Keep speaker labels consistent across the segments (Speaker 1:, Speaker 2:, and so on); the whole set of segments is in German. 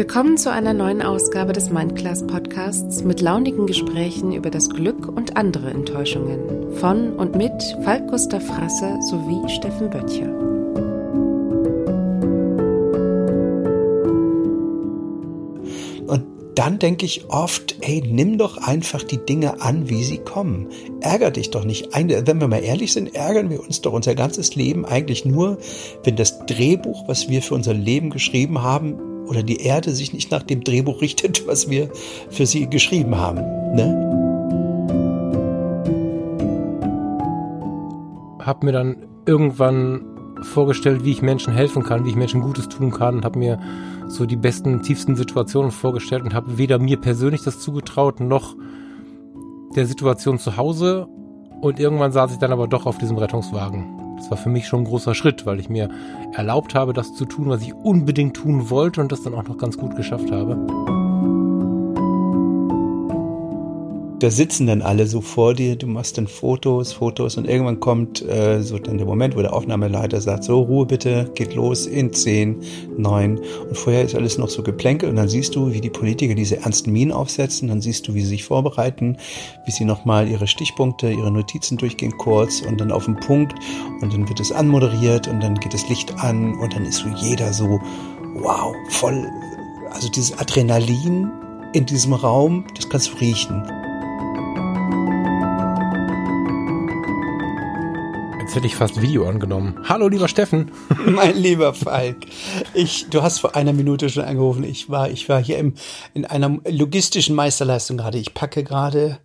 Speaker 1: Willkommen zu einer neuen Ausgabe des Mindclass Podcasts mit launigen Gesprächen über das Glück und andere Enttäuschungen von und mit Falk Gustav Frasse sowie Steffen Böttcher.
Speaker 2: Und dann denke ich oft, ey, nimm doch einfach die Dinge an, wie sie kommen. Ärger dich doch nicht. Wenn wir mal ehrlich sind, ärgern wir uns doch unser ganzes Leben eigentlich nur, wenn das Drehbuch, was wir für unser Leben geschrieben haben, oder die Erde sich nicht nach dem Drehbuch richtet, was wir für sie geschrieben haben. Ne?
Speaker 3: Hab mir dann irgendwann vorgestellt, wie ich Menschen helfen kann, wie ich Menschen Gutes tun kann, habe mir so die besten, tiefsten Situationen vorgestellt und habe weder mir persönlich das zugetraut, noch der Situation zu Hause. Und irgendwann saß ich dann aber doch auf diesem Rettungswagen das war für mich schon ein großer Schritt, weil ich mir erlaubt habe, das zu tun, was ich unbedingt tun wollte und das dann auch noch ganz gut geschafft habe.
Speaker 2: Da sitzen dann alle so vor dir, du machst dann Fotos, Fotos und irgendwann kommt äh, so dann der Moment, wo der Aufnahmeleiter sagt, so Ruhe bitte, geht los in 10, 9 und vorher ist alles noch so geplänkelt und dann siehst du, wie die Politiker diese ernsten Minen aufsetzen, dann siehst du, wie sie sich vorbereiten, wie sie nochmal ihre Stichpunkte, ihre Notizen durchgehen kurz und dann auf den Punkt und dann wird es anmoderiert und dann geht das Licht an und dann ist so jeder so, wow, voll, also dieses Adrenalin in diesem Raum, das kannst du riechen.
Speaker 3: Jetzt hätte ich fast Video angenommen. Hallo, lieber Steffen.
Speaker 2: mein lieber Falk. Ich, du hast vor einer Minute schon angerufen. Ich war, ich war hier im, in einer logistischen Meisterleistung gerade. Ich packe gerade,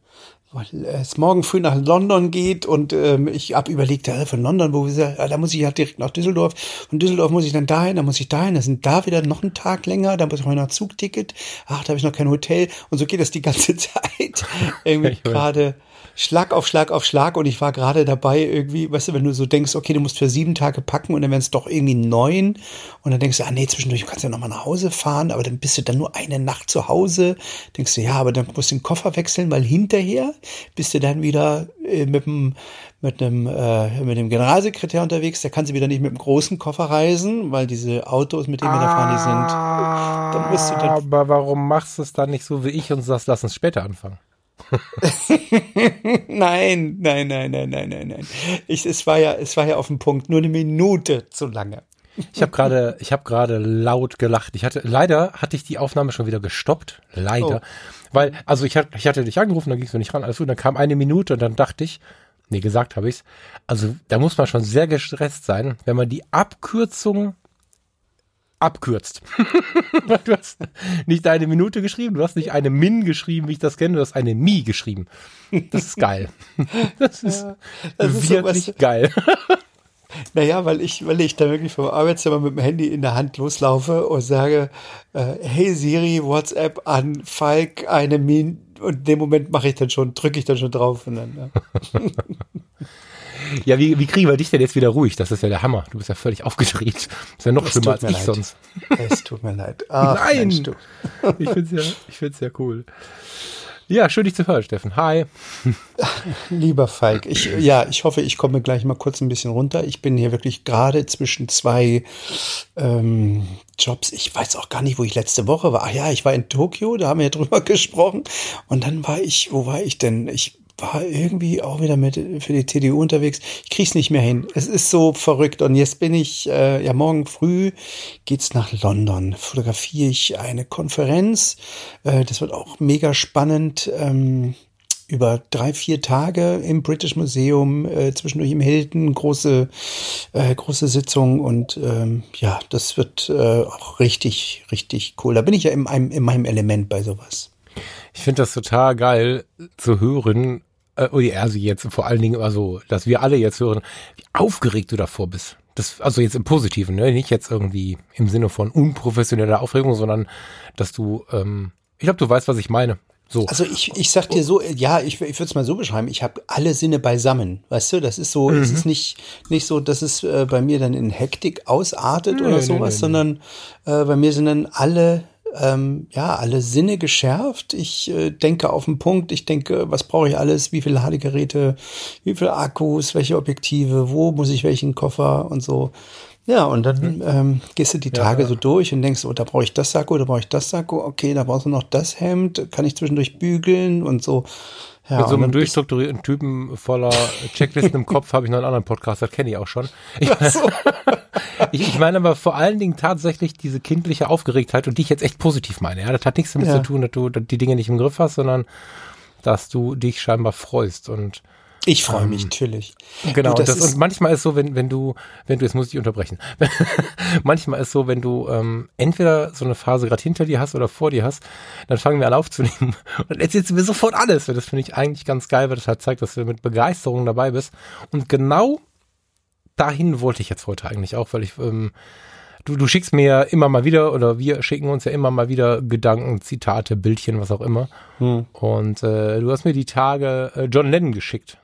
Speaker 2: weil es morgen früh nach London geht und ähm, ich habe überlegt, ja, von London, wo wir, da muss ich ja direkt nach Düsseldorf. Von Düsseldorf muss ich dann dahin, dann muss ich dahin, dann sind da wieder noch ein Tag länger, dann muss ich noch ein Zugticket. Ach, da habe ich noch kein Hotel und so geht das die ganze Zeit. Irgendwie gerade Schlag auf Schlag auf Schlag und ich war gerade dabei irgendwie, weißt du, wenn du so denkst, okay, du musst für sieben Tage packen und dann werden es doch irgendwie neun und dann denkst du, ah nee, zwischendurch kannst du ja nochmal nach Hause fahren, aber dann bist du dann nur eine Nacht zu Hause, denkst du, ja, aber dann musst du den Koffer wechseln, weil hinterher bist du dann wieder äh, mit dem mit einem äh, mit dem Generalsekretär unterwegs, der kann sie wieder nicht mit dem großen Koffer reisen, weil diese Autos, mit denen wir da fahren, die sind.
Speaker 3: Dann musst du dann aber warum machst du es dann nicht so wie ich und sagst, lass uns später anfangen?
Speaker 2: nein, nein, nein, nein, nein, nein, nein. Ich, es war ja, es war ja auf dem Punkt, nur eine Minute zu lange.
Speaker 3: Ich habe gerade, ich habe gerade laut gelacht. Ich hatte, leider hatte ich die Aufnahme schon wieder gestoppt. Leider. Oh. Weil, also ich hatte, ich hatte dich angerufen, dann gingst du nicht ran, alles gut, dann kam eine Minute und dann dachte ich, nee, gesagt habe ich's. Also da muss man schon sehr gestresst sein, wenn man die Abkürzung abkürzt. du hast nicht eine Minute geschrieben, du hast nicht eine Min geschrieben, wie ich das kenne, du hast eine Mi geschrieben. Das ist geil. Das ist, ja, das ist wirklich sowas, geil.
Speaker 2: Naja, weil ich, weil ich da wirklich vom Arbeitszimmer mit dem Handy in der Hand loslaufe und sage, äh, hey Siri, WhatsApp an Falk, eine Min und in dem Moment mache ich dann schon, drücke ich dann schon drauf und dann, ja.
Speaker 3: Ja, wie, wie kriegen wir dich denn jetzt wieder ruhig? Das ist ja der Hammer. Du bist ja völlig aufgedreht. Das ist ja noch es schlimmer als ich
Speaker 2: leid.
Speaker 3: sonst.
Speaker 2: Es tut mir leid.
Speaker 3: Ach, Nein! Mensch, ich find's ja, ich find's ja cool. Ja, schön dich zu hören, Steffen. Hi.
Speaker 2: Lieber Falk, ich, ja, ich hoffe, ich komme gleich mal kurz ein bisschen runter. Ich bin hier wirklich gerade zwischen zwei ähm, Jobs. Ich weiß auch gar nicht, wo ich letzte Woche war. Ach ja, ich war in Tokio, da haben wir ja drüber gesprochen. Und dann war ich, wo war ich denn? Ich war irgendwie auch wieder mit für die CDU unterwegs. Ich krieg's nicht mehr hin. Es ist so verrückt. Und jetzt bin ich, äh, ja, morgen früh geht's nach London. Fotografiere ich eine Konferenz. Äh, das wird auch mega spannend. Ähm, über drei, vier Tage im British Museum, äh, zwischendurch im Hilton, große, äh, große Sitzung und ähm, ja, das wird äh, auch richtig, richtig cool. Da bin ich ja in, in meinem Element bei sowas.
Speaker 3: Ich finde das total geil zu hören, äh, also jetzt vor allen Dingen immer so, dass wir alle jetzt hören, wie aufgeregt du davor bist. Das, also jetzt im Positiven, ne? nicht jetzt irgendwie im Sinne von unprofessioneller Aufregung, sondern dass du, ähm, ich glaube, du weißt, was ich meine. So.
Speaker 2: Also ich, ich sag dir so, ja, ich, ich würde es mal so beschreiben, ich habe alle Sinne beisammen, weißt du, das ist so, mhm. es ist nicht, nicht so, dass es äh, bei mir dann in Hektik ausartet nee, oder sowas, nee, nee, sondern äh, bei mir sind dann alle ähm, ja, alle Sinne geschärft. Ich äh, denke auf den Punkt, ich denke, was brauche ich alles, wie viele Ladegeräte, wie viele Akkus, welche Objektive, wo muss ich welchen Koffer? Und so. Ja, und dann ähm, gehst du die Tage ja. so durch und denkst, oh, da brauche ich das Sakko, da brauche ich das Sakko, okay, da brauchst du noch das Hemd, kann ich zwischendurch bügeln und so.
Speaker 3: Ja, Mit so einem durchstrukturierten Typen voller Checklisten im Kopf habe ich noch einen anderen Podcast, das kenne ich auch schon. Ich, so. ich, ich, meine aber vor allen Dingen tatsächlich diese kindliche Aufgeregtheit und die ich jetzt echt positiv meine. Ja, das hat nichts damit ja. zu tun, dass du die Dinge nicht im Griff hast, sondern dass du dich scheinbar freust und
Speaker 2: ich freue mich ähm, natürlich.
Speaker 3: Genau, du, das das, und manchmal ist so, wenn, wenn du, wenn du, jetzt muss ich unterbrechen, manchmal ist so, wenn du ähm, entweder so eine Phase gerade hinter dir hast oder vor dir hast, dann fangen wir an aufzunehmen und dann erzählst du mir sofort alles. Das finde ich eigentlich ganz geil, weil das halt zeigt, dass du mit Begeisterung dabei bist. Und genau dahin wollte ich jetzt heute eigentlich auch, weil ich ähm, du, du schickst mir ja immer mal wieder oder wir schicken uns ja immer mal wieder Gedanken, Zitate, Bildchen, was auch immer. Hm. Und äh, du hast mir die Tage äh, John Lennon geschickt.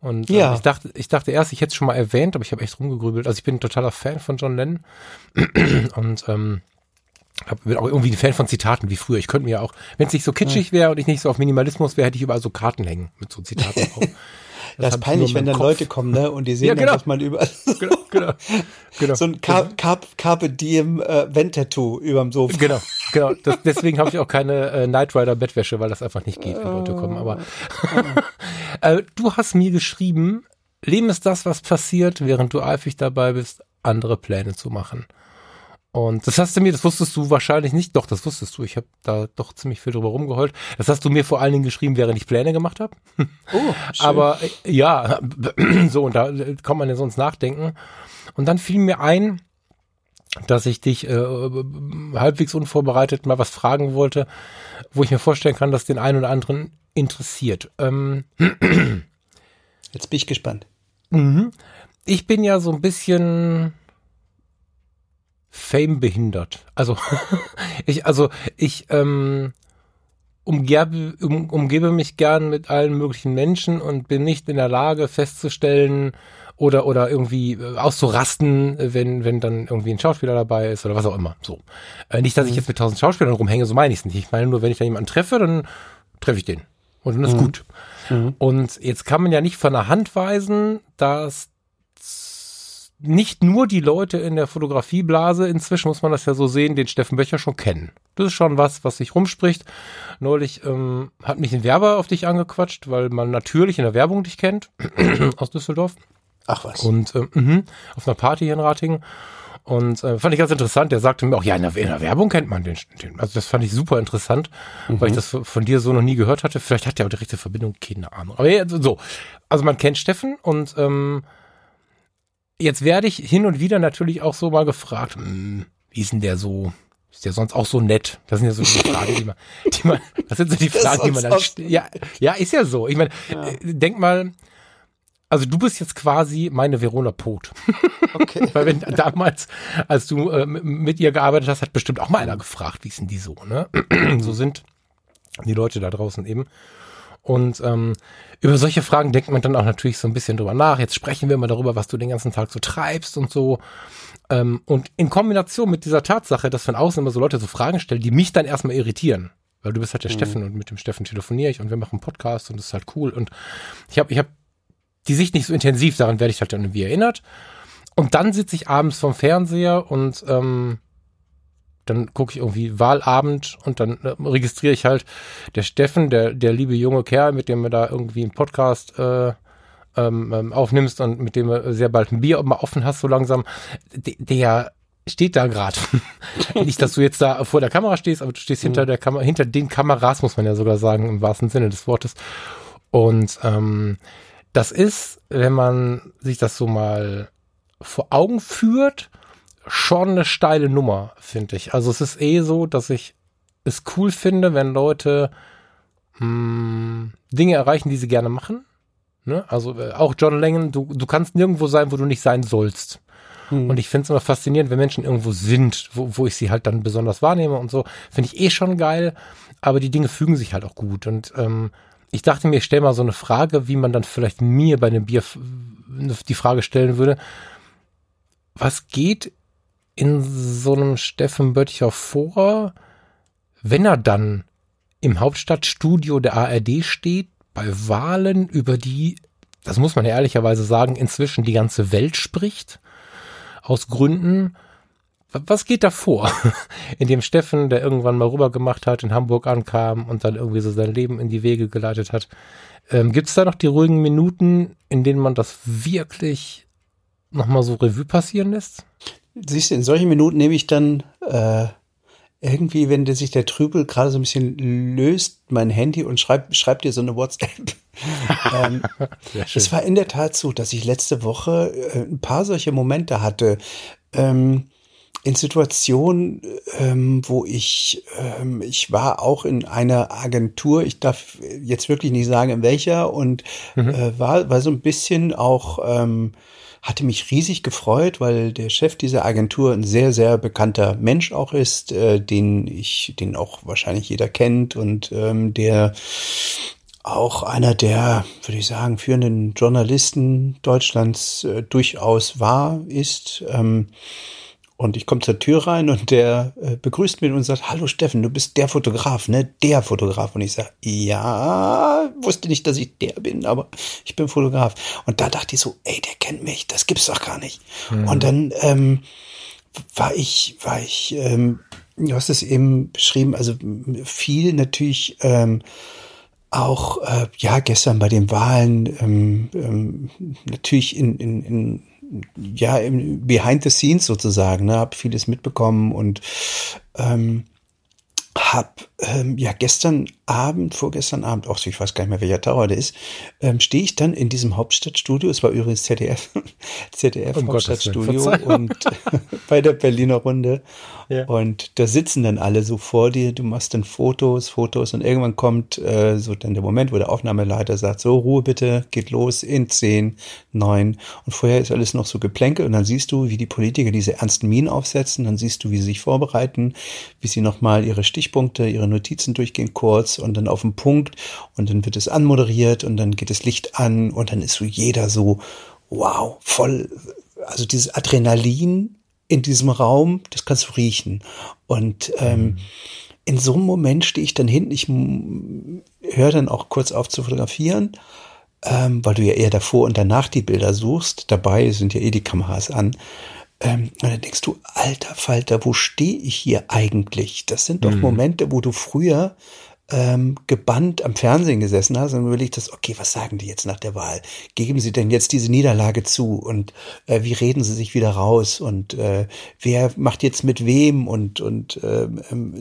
Speaker 3: Und äh, ja. ich dachte, ich dachte erst, ich hätte es schon mal erwähnt, aber ich habe echt rumgegrübelt. Also ich bin ein totaler Fan von John Lennon und ähm, hab, bin auch irgendwie ein Fan von Zitaten wie früher. Ich könnte mir ja auch, wenn es nicht so kitschig wäre und ich nicht so auf Minimalismus wäre, hätte ich überall so Karten hängen mit so Zitaten drauf.
Speaker 2: Das, das ist peinlich, wenn dann Kopf. Leute kommen, ne, und die sehen ja, genau. dann, dass man über genau, genau, genau. so ein Car Car Carpe Diem äh, Vent-Tattoo überm Sofa.
Speaker 3: Genau, genau. Das, deswegen habe ich auch keine äh, Night Rider Bettwäsche, weil das einfach nicht geht, wenn Leute kommen. Aber äh, du hast mir geschrieben, Leben ist das, was passiert, während du eifrig dabei bist, andere Pläne zu machen. Und das hast du mir, das wusstest du wahrscheinlich nicht. Doch, das wusstest du. Ich habe da doch ziemlich viel drüber rumgeheult. Das hast du mir vor allen Dingen geschrieben, während ich Pläne gemacht habe. Oh, schön. Aber äh, ja, so, und da kann man ja sonst nachdenken. Und dann fiel mir ein, dass ich dich äh, halbwegs unvorbereitet mal was fragen wollte, wo ich mir vorstellen kann, dass den einen oder anderen interessiert. Ähm,
Speaker 2: Jetzt bin ich gespannt.
Speaker 3: Mhm. Ich bin ja so ein bisschen Fame behindert. Also ich, also ich ähm, umgebe, um, umgebe mich gern mit allen möglichen Menschen und bin nicht in der Lage festzustellen oder oder irgendwie äh, auszurasten, wenn wenn dann irgendwie ein Schauspieler dabei ist oder was auch immer. So äh, nicht, dass ich mhm. jetzt mit tausend Schauspielern rumhänge, so meine ich es nicht. Ich meine nur, wenn ich da jemanden treffe, dann treffe ich den und dann ist mhm. gut. Mhm. Und jetzt kann man ja nicht von der Hand weisen, dass nicht nur die Leute in der Fotografieblase, inzwischen muss man das ja so sehen, den Steffen Böcher schon kennen. Das ist schon was, was sich rumspricht. Neulich ähm, hat mich ein Werber auf dich angequatscht, weil man natürlich in der Werbung dich kennt, aus Düsseldorf.
Speaker 2: Ach was.
Speaker 3: Und ähm, mh, auf einer Party hier in Ratingen. Und äh, fand ich ganz interessant. Der sagte mir auch, ja, in der, in der Werbung kennt man den, den. Also das fand ich super interessant, mhm. weil ich das von dir so noch nie gehört hatte. Vielleicht hat der auch direkte Verbindung, keine Ahnung. Aber ja, so. Also man kennt Steffen und ähm, Jetzt werde ich hin und wieder natürlich auch so mal gefragt, hm, wie ist denn der so? Ist der sonst auch so nett? Das sind ja so die Fragen, die man, die man, das sind so die Fragen, die man dann, ja, ja, ist ja so. Ich meine, ja. Äh, denk mal, also du bist jetzt quasi meine Verona Pot. Okay. Weil wenn damals, als du äh, mit ihr gearbeitet hast, hat bestimmt auch mal einer gefragt, wie ist denn die so, ne? so sind die Leute da draußen eben. Und ähm, über solche Fragen denkt man dann auch natürlich so ein bisschen drüber nach. Jetzt sprechen wir mal darüber, was du den ganzen Tag so treibst und so. Ähm, und in Kombination mit dieser Tatsache, dass von außen immer so Leute so Fragen stellen, die mich dann erstmal irritieren. Weil du bist halt der mhm. Steffen und mit dem Steffen telefoniere ich und wir machen einen Podcast und das ist halt cool. Und ich habe ich hab die Sicht nicht so intensiv, daran werde ich halt dann irgendwie erinnert. Und dann sitze ich abends vom Fernseher und ähm, dann gucke ich irgendwie Wahlabend und dann äh, registriere ich halt der Steffen, der, der liebe junge Kerl, mit dem wir da irgendwie einen Podcast äh, ähm, ähm aufnimmst und mit dem du sehr bald ein Bier mal offen hast, so langsam, der, der steht da gerade. Nicht, dass du jetzt da vor der Kamera stehst, aber du stehst mhm. hinter der Kamera, hinter den Kameras, muss man ja sogar sagen, im wahrsten Sinne des Wortes. Und ähm, das ist, wenn man sich das so mal vor Augen führt, schon eine steile Nummer, finde ich. Also es ist eh so, dass ich es cool finde, wenn Leute mh, hm, Dinge erreichen, die sie gerne machen. Ne? Also äh, auch John Lennon, du, du kannst nirgendwo sein, wo du nicht sein sollst. Hm. Und ich finde es immer faszinierend, wenn Menschen irgendwo sind, wo, wo ich sie halt dann besonders wahrnehme und so. Finde ich eh schon geil, aber die Dinge fügen sich halt auch gut. Und ähm, ich dachte mir, ich stelle mal so eine Frage, wie man dann vielleicht mir bei einem Bier die Frage stellen würde. Was geht in so einem Steffen Böttcher vor, wenn er dann im Hauptstadtstudio der ARD steht, bei Wahlen, über die, das muss man ja ehrlicherweise sagen, inzwischen die ganze Welt spricht. aus Gründen, was geht da vor? In dem Steffen, der irgendwann mal rüber gemacht hat, in Hamburg ankam und dann irgendwie so sein Leben in die Wege geleitet hat. Ähm, Gibt es da noch die ruhigen Minuten, in denen man das wirklich nochmal so Revue passieren lässt?
Speaker 2: Siehst du, in solchen Minuten nehme ich dann äh, irgendwie, wenn der sich der Trübel gerade so ein bisschen löst, mein Handy und schreibt schreib dir so eine WhatsApp. ähm, es war in der Tat so, dass ich letzte Woche äh, ein paar solche Momente hatte. Ähm, in Situationen, ähm, wo ich, ähm, ich war auch in einer Agentur, ich darf jetzt wirklich nicht sagen, in welcher, und mhm. äh, war, war so ein bisschen auch, ähm, hatte mich riesig gefreut, weil der Chef dieser Agentur ein sehr, sehr bekannter Mensch auch ist, äh, den ich, den auch wahrscheinlich jeder kennt und ähm, der auch einer der, würde ich sagen, führenden Journalisten Deutschlands äh, durchaus war, ist. Ähm, und ich komme zur Tür rein und der äh, begrüßt mich und sagt, hallo Steffen, du bist der Fotograf, ne? Der Fotograf. Und ich sage, ja, wusste nicht, dass ich der bin, aber ich bin Fotograf. Und da dachte ich so, ey, der kennt mich, das gibt's doch gar nicht. Mhm. Und dann ähm, war ich, war ich, ähm, du hast es eben beschrieben, also viel natürlich ähm, auch, äh, ja, gestern bei den Wahlen ähm, ähm, natürlich in, in, in ja, Behind the Scenes sozusagen, ne, habe vieles mitbekommen und ähm, hab ähm, ja gestern Abend, vorgestern Abend, auch ich weiß gar nicht mehr, welcher Tower der ist, ähm, stehe ich dann in diesem Hauptstadtstudio, es war übrigens ZDF, ZDF um Hauptstadtstudio und bei der Berliner Runde. Ja. und da sitzen dann alle so vor dir, du machst dann Fotos, Fotos und irgendwann kommt äh, so dann der Moment, wo der Aufnahmeleiter sagt, so Ruhe bitte, geht los in zehn, neun. Und vorher ist alles noch so geplänkelt und dann siehst du, wie die Politiker diese ernsten Minen aufsetzen, dann siehst du, wie sie sich vorbereiten, wie sie nochmal ihre Stichpunkte, ihre Notizen durchgehen kurz und dann auf den Punkt und dann wird es anmoderiert und dann geht das Licht an und dann ist so jeder so, wow, voll, also dieses Adrenalin in diesem Raum, das kannst du riechen. Und ähm, mhm. in so einem Moment stehe ich dann hinten, ich höre dann auch kurz auf zu fotografieren, ähm, weil du ja eher davor und danach die Bilder suchst. Dabei sind ja eh die Kameras an. Ähm, und dann denkst du, alter Falter, wo stehe ich hier eigentlich? Das sind doch mhm. Momente, wo du früher ähm, gebannt am Fernsehen gesessen hast und überlegt hast, okay, was sagen die jetzt nach der Wahl? Geben sie denn jetzt diese Niederlage zu und äh, wie reden sie sich wieder raus und äh, wer macht jetzt mit wem und und äh,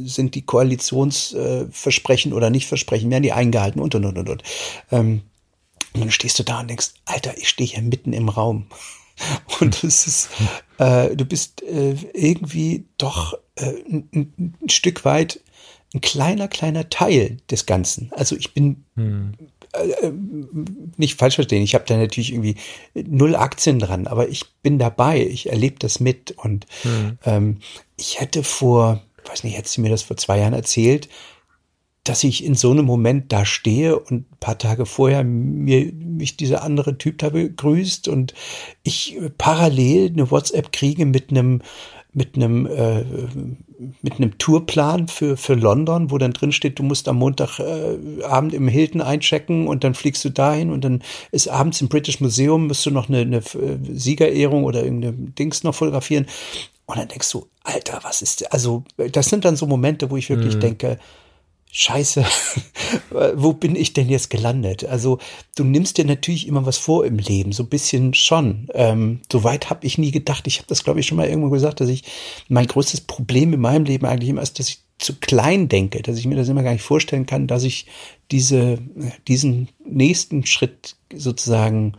Speaker 2: sind die Koalitionsversprechen äh, oder nicht Versprechen, werden die eingehalten und und und und und. Ähm, und dann stehst du da und denkst, Alter, ich stehe hier mitten im Raum. Und es ist, äh, du bist äh, irgendwie doch äh, ein, ein Stück weit ein kleiner, kleiner Teil des Ganzen. Also ich bin hm. äh, nicht falsch verstehen, ich habe da natürlich irgendwie null Aktien dran, aber ich bin dabei, ich erlebe das mit und hm. ähm, ich hätte vor, weiß nicht, hättest du mir das vor zwei Jahren erzählt, dass ich in so einem Moment da stehe und ein paar Tage vorher mir mich dieser andere Typ da begrüßt und ich parallel eine WhatsApp kriege mit einem mit einem äh, mit einem Tourplan für für London, wo dann drin steht, du musst am Montagabend äh, im Hilton einchecken und dann fliegst du dahin und dann ist abends im British Museum musst du noch eine, eine äh, Siegerehrung oder irgendeine Dings noch fotografieren und dann denkst du, Alter, was ist also das sind dann so Momente, wo ich wirklich mhm. denke, Scheiße, wo bin ich denn jetzt gelandet? Also du nimmst dir natürlich immer was vor im Leben, so ein bisschen schon. Ähm, so weit habe ich nie gedacht. Ich habe das, glaube ich, schon mal irgendwo gesagt, dass ich mein größtes Problem in meinem Leben eigentlich immer ist, dass ich zu klein denke, dass ich mir das immer gar nicht vorstellen kann, dass ich diese, diesen nächsten Schritt sozusagen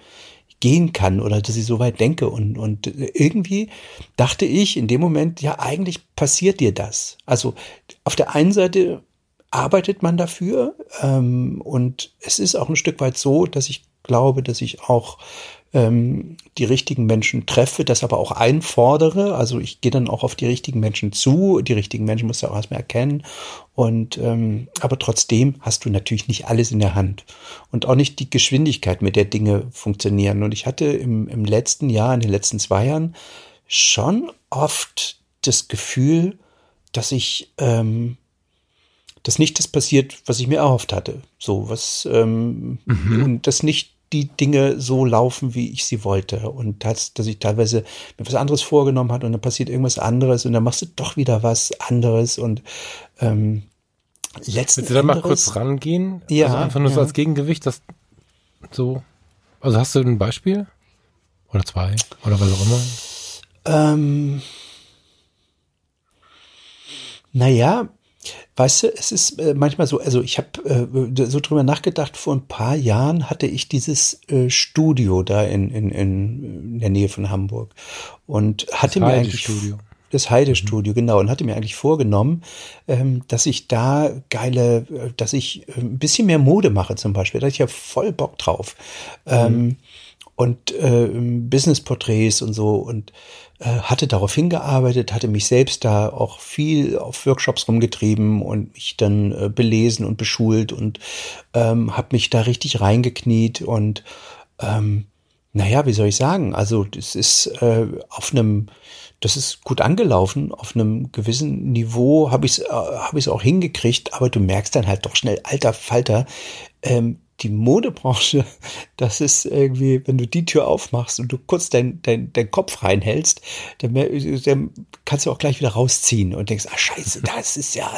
Speaker 2: gehen kann oder dass ich so weit denke. Und, und irgendwie dachte ich in dem Moment, ja, eigentlich passiert dir das. Also auf der einen Seite arbeitet man dafür. Ähm, und es ist auch ein Stück weit so, dass ich glaube, dass ich auch ähm, die richtigen Menschen treffe, das aber auch einfordere. Also ich gehe dann auch auf die richtigen Menschen zu. Die richtigen Menschen musst du auch erstmal erkennen. Und ähm, aber trotzdem hast du natürlich nicht alles in der Hand und auch nicht die Geschwindigkeit, mit der Dinge funktionieren. Und ich hatte im, im letzten Jahr, in den letzten zwei Jahren schon oft das Gefühl, dass ich ähm, dass nicht das passiert, was ich mir erhofft hatte. So was ähm, mhm. und das nicht die Dinge so laufen, wie ich sie wollte. Und dass, dass ich teilweise mir was anderes vorgenommen hat und dann passiert irgendwas anderes und dann machst du doch wieder was anderes und ähm,
Speaker 3: letzten Willst du da mal kurz rangehen?
Speaker 2: Ja.
Speaker 3: Also einfach nur
Speaker 2: ja.
Speaker 3: so als Gegengewicht, das so. Also hast du ein Beispiel? Oder zwei? Oder was auch immer?
Speaker 2: Ähm, naja, weißt du, es ist äh, manchmal so, also ich habe äh, so drüber nachgedacht, vor ein paar Jahren hatte ich dieses äh, Studio da in, in, in der Nähe von Hamburg und hatte
Speaker 3: das
Speaker 2: mir eigentlich
Speaker 3: Studio.
Speaker 2: das Heidestudio, mhm. genau, und hatte mir eigentlich vorgenommen, ähm, dass ich da geile, äh, dass ich äh, ein bisschen mehr Mode mache zum Beispiel. Da hatte ich ja voll Bock drauf. Mhm. Ähm, und äh, Business-Porträts und so und äh, hatte darauf hingearbeitet, hatte mich selbst da auch viel auf Workshops rumgetrieben und mich dann äh, belesen und beschult und ähm, habe mich da richtig reingekniet und ähm, naja, wie soll ich sagen? Also das ist äh, auf einem, das ist gut angelaufen, auf einem gewissen Niveau habe ich es äh, hab ich's auch hingekriegt, aber du merkst dann halt doch schnell, alter Falter, ähm, die Modebranche, das ist irgendwie, wenn du die Tür aufmachst und du kurz deinen dein, dein Kopf reinhältst, dann, dann kannst du auch gleich wieder rausziehen und denkst, ah scheiße, das ist ja,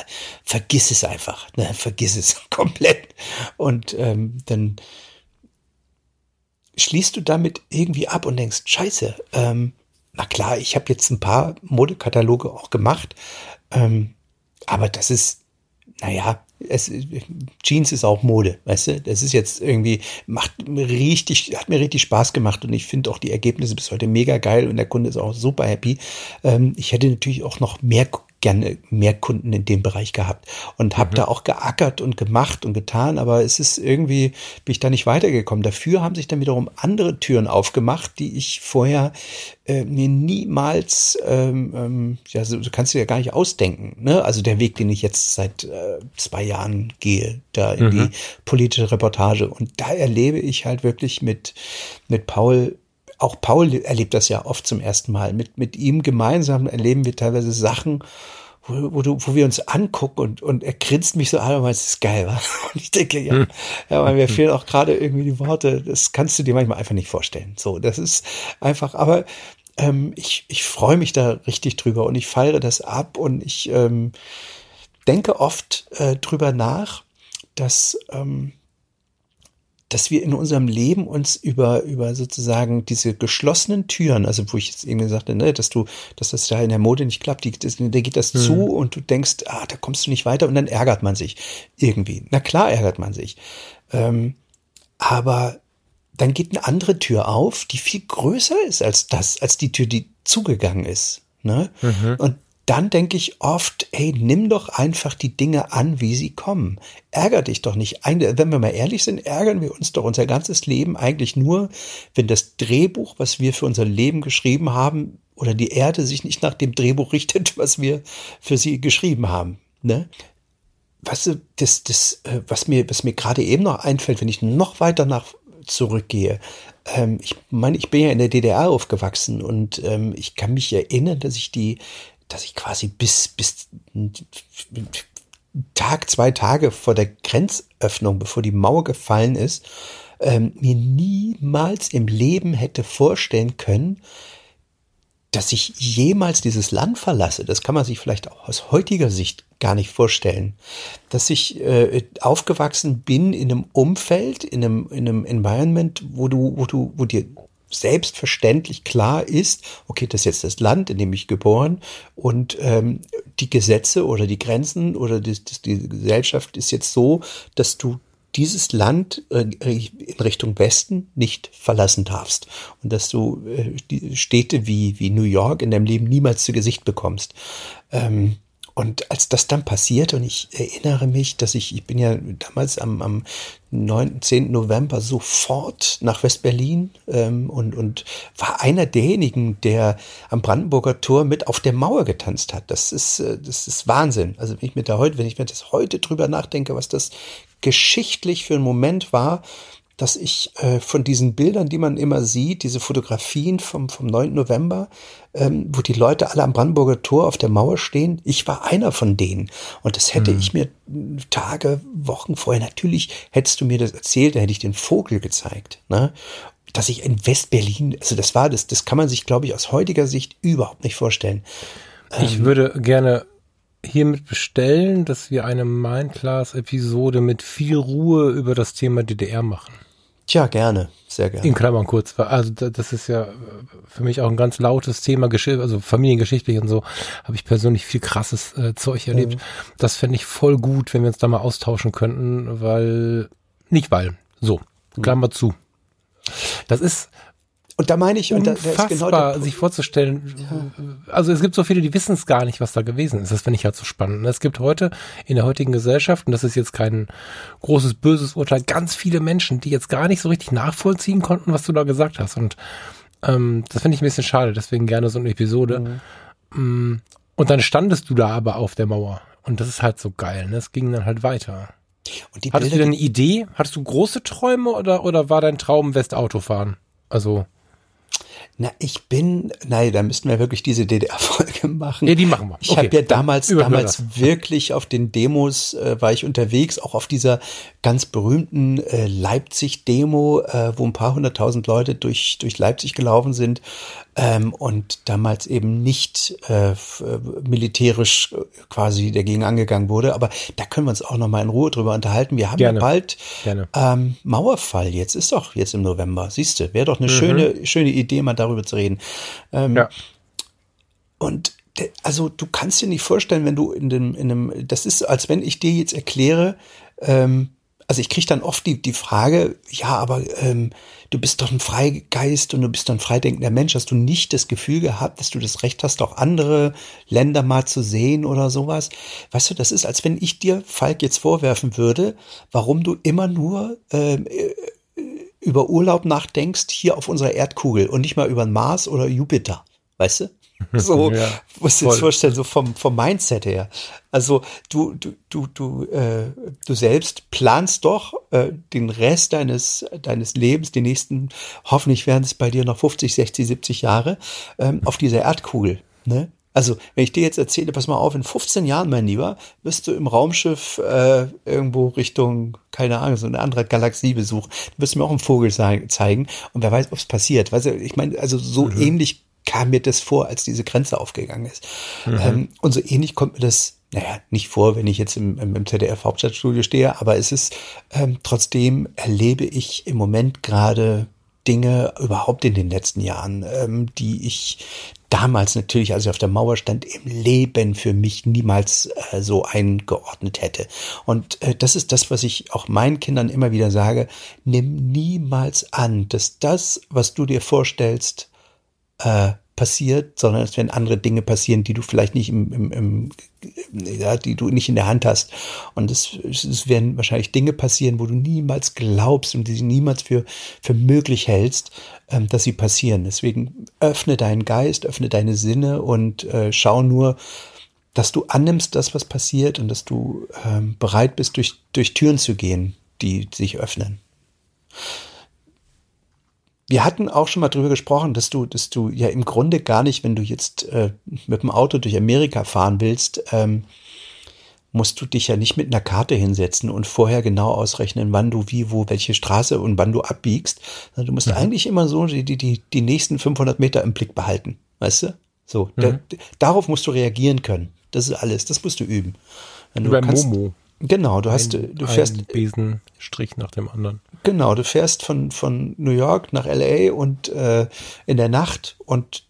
Speaker 2: vergiss es einfach, ne, vergiss es komplett. Und ähm, dann schließt du damit irgendwie ab und denkst, scheiße, ähm, na klar, ich habe jetzt ein paar Modekataloge auch gemacht, ähm, aber das ist, naja, es, Jeans ist auch Mode, weißt du? Das ist jetzt irgendwie, macht richtig, hat mir richtig Spaß gemacht und ich finde auch die Ergebnisse bis heute mega geil und der Kunde ist auch super happy. Ähm, ich hätte natürlich auch noch mehr gerne mehr Kunden in dem Bereich gehabt und habe mhm. da auch geackert und gemacht und getan, aber es ist irgendwie, bin ich da nicht weitergekommen. Dafür haben sich dann wiederum andere Türen aufgemacht, die ich vorher äh, mir niemals, ähm, ähm, ja, so, so kannst du ja gar nicht ausdenken. Ne? Also der Weg, den ich jetzt seit äh, zwei Jahren gehe, da in mhm. die politische Reportage und da erlebe ich halt wirklich mit, mit Paul auch Paul erlebt das ja oft zum ersten Mal. Mit, mit ihm gemeinsam erleben wir teilweise Sachen, wo, wo, du, wo wir uns angucken und, und er grinst mich so an und meint, es ist geil, wa? Und ich denke, ja, hm. ja, weil mir fehlen auch gerade irgendwie die Worte. Das kannst du dir manchmal einfach nicht vorstellen. So, das ist einfach, aber ähm, ich, ich freue mich da richtig drüber und ich feiere das ab und ich ähm, denke oft äh, drüber nach, dass ähm, dass wir in unserem Leben uns über, über sozusagen diese geschlossenen Türen, also wo ich jetzt eben gesagt habe, ne, dass du, dass das da in der Mode nicht klappt, die, das, da geht das hm. zu und du denkst, ah, da kommst du nicht weiter und dann ärgert man sich irgendwie. Na klar ärgert man sich. Ähm, aber dann geht eine andere Tür auf, die viel größer ist als das, als die Tür, die zugegangen ist. Ne? Mhm. Und dann denke ich oft, ey, nimm doch einfach die Dinge an, wie sie kommen. Ärger dich doch nicht. Wenn wir mal ehrlich sind, ärgern wir uns doch unser ganzes Leben eigentlich nur, wenn das Drehbuch, was wir für unser Leben geschrieben haben, oder die Erde sich nicht nach dem Drehbuch richtet, was wir für sie geschrieben haben. Ne? Du, das, das, äh, was mir, was mir gerade eben noch einfällt, wenn ich noch weiter nach zurückgehe. Ähm, ich meine, ich bin ja in der DDR aufgewachsen und ähm, ich kann mich erinnern, dass ich die dass ich quasi bis, bis Tag, zwei Tage vor der Grenzöffnung, bevor die Mauer gefallen ist, ähm, mir niemals im Leben hätte vorstellen können, dass ich jemals dieses Land verlasse. Das kann man sich vielleicht auch aus heutiger Sicht gar nicht vorstellen. Dass ich äh, aufgewachsen bin in einem Umfeld, in einem, in einem Environment, wo du, wo du, wo dir selbstverständlich klar ist, okay, das ist jetzt das Land, in dem ich geboren und ähm, die Gesetze oder die Grenzen oder die, die Gesellschaft ist jetzt so, dass du dieses Land äh, in Richtung Westen nicht verlassen darfst und dass du äh, Städte wie, wie New York in deinem Leben niemals zu Gesicht bekommst. Ähm, und als das dann passiert, und ich erinnere mich, dass ich, ich bin ja damals am, am 9., 10. November sofort nach West-Berlin ähm, und, und war einer derjenigen, der am Brandenburger Tor mit auf der Mauer getanzt hat. Das ist, äh, das ist Wahnsinn. Also wenn ich mir da heute, wenn ich mir das heute drüber nachdenke, was das geschichtlich für ein Moment war, dass ich äh, von diesen Bildern, die man immer sieht, diese Fotografien vom, vom 9. November, ähm, wo die Leute alle am Brandenburger Tor auf der Mauer stehen, ich war einer von denen. Und das hätte mhm. ich mir Tage, Wochen vorher, natürlich hättest du mir das erzählt, da hätte ich den Vogel gezeigt. Ne? dass ich in Westberlin, also das war das, das kann man sich, glaube ich, aus heutiger Sicht überhaupt nicht vorstellen.
Speaker 3: Ich ähm, würde gerne hiermit bestellen, dass wir eine Mindclass-Episode mit viel Ruhe über das Thema DDR machen.
Speaker 2: Tja, gerne, sehr gerne.
Speaker 3: In Klammern kurz, also das ist ja für mich auch ein ganz lautes Thema, also familiengeschichtlich und so, habe ich persönlich viel krasses äh, Zeug erlebt. Mhm. Das fände ich voll gut, wenn wir uns da mal austauschen könnten, weil, nicht weil, so, Klammer mhm. zu. Das ist
Speaker 2: und da meine ich,
Speaker 3: und da, da genau der, sich vorzustellen. Ja. Also es gibt so viele, die wissen es gar nicht, was da gewesen ist. Das finde ich halt so spannend. Es gibt heute in der heutigen Gesellschaft, und das ist jetzt kein großes böses Urteil, ganz viele Menschen, die jetzt gar nicht so richtig nachvollziehen konnten, was du da gesagt hast. Und ähm, das finde ich ein bisschen schade. Deswegen gerne so eine Episode. Mhm. Mm, und dann standest du da aber auf der Mauer. Und das ist halt so geil. Ne? Es ging dann halt weiter. Hattest Bilder, du denn eine Idee? Hattest du große Träume oder, oder war dein Traum Westauto fahren? Also.
Speaker 2: Na, ich bin, nein, da müssten wir wirklich diese DDR-Folge machen.
Speaker 3: Ja, die machen wir.
Speaker 2: Ich okay, habe ja damals, damals wirklich auf den Demos äh, war ich unterwegs, auch auf dieser ganz berühmten äh, Leipzig-Demo, äh, wo ein paar hunderttausend Leute durch, durch Leipzig gelaufen sind ähm, und damals eben nicht äh, militärisch quasi dagegen angegangen wurde. Aber da können wir uns auch noch mal in Ruhe drüber unterhalten. Wir haben Gerne. ja bald Gerne. Ähm, Mauerfall. Jetzt ist doch jetzt im November. Siehst du, wäre doch eine mhm. schöne, schöne Idee, mal darüber zu reden. Ähm, ja. Und also du kannst dir nicht vorstellen, wenn du in dem, in einem, das ist, als wenn ich dir jetzt erkläre, ähm, also ich kriege dann oft die, die Frage, ja, aber ähm, du bist doch ein Freigeist und du bist doch ein freidenkender Mensch. Hast du nicht das Gefühl gehabt, dass du das Recht hast, auch andere Länder mal zu sehen oder sowas? Weißt du, das ist, als wenn ich dir, Falk, jetzt vorwerfen würde, warum du immer nur ähm, äh, über Urlaub nachdenkst hier auf unserer Erdkugel und nicht mal über den Mars oder Jupiter. Weißt du? So, ja, musst du dir vorstellen, so vom, vom Mindset her. Also du, du, du, du, äh, du selbst planst doch äh, den Rest deines, deines Lebens, die nächsten, hoffentlich werden es bei dir noch 50, 60, 70 Jahre, ähm, auf dieser Erdkugel. Ne? Also, wenn ich dir jetzt erzähle, pass mal auf, in 15 Jahren, mein Lieber, wirst du im Raumschiff äh, irgendwo Richtung, keine Ahnung, so eine andere Galaxie besuchen. Du wirst mir auch einen Vogel zeigen und wer weiß, ob es passiert. Weißt du, ich meine, also so mhm. ähnlich kam mir das vor, als diese Grenze aufgegangen ist. Mhm. Ähm, und so ähnlich kommt mir das, naja, nicht vor, wenn ich jetzt im, im ZDF Hauptstadtstudio stehe, aber es ist ähm, trotzdem erlebe ich im Moment gerade Dinge überhaupt in den letzten Jahren, ähm, die ich damals natürlich, als ich auf der Mauer stand, im Leben für mich niemals äh, so eingeordnet hätte. Und äh, das ist das, was ich auch meinen Kindern immer wieder sage. Nimm niemals an, dass das, was du dir vorstellst, äh, passiert, sondern es werden andere Dinge passieren, die du vielleicht nicht im, im, im ja, die du nicht in der Hand hast. Und es, es werden wahrscheinlich Dinge passieren, wo du niemals glaubst und die du niemals für, für möglich hältst, ähm, dass sie passieren. Deswegen öffne deinen Geist, öffne deine Sinne und äh, schau nur, dass du annimmst das, was passiert und dass du ähm, bereit bist, durch, durch Türen zu gehen, die sich öffnen. Wir hatten auch schon mal drüber gesprochen, dass du, dass du ja im Grunde gar nicht, wenn du jetzt äh, mit dem Auto durch Amerika fahren willst, ähm, musst du dich ja nicht mit einer Karte hinsetzen und vorher genau ausrechnen, wann du wie, wo, welche Straße und wann du abbiegst. Du musst mhm. eigentlich immer so die, die, die, die nächsten 500 Meter im Blick behalten, weißt du? So, mhm. da, darauf musst du reagieren können. Das ist alles, das musst du üben.
Speaker 3: Wenn du Über kannst, Momo.
Speaker 2: Genau, du hast, ein, du fährst.
Speaker 3: Ein Besenstrich nach dem anderen.
Speaker 2: Genau, du fährst von, von New York nach LA und äh, in der Nacht und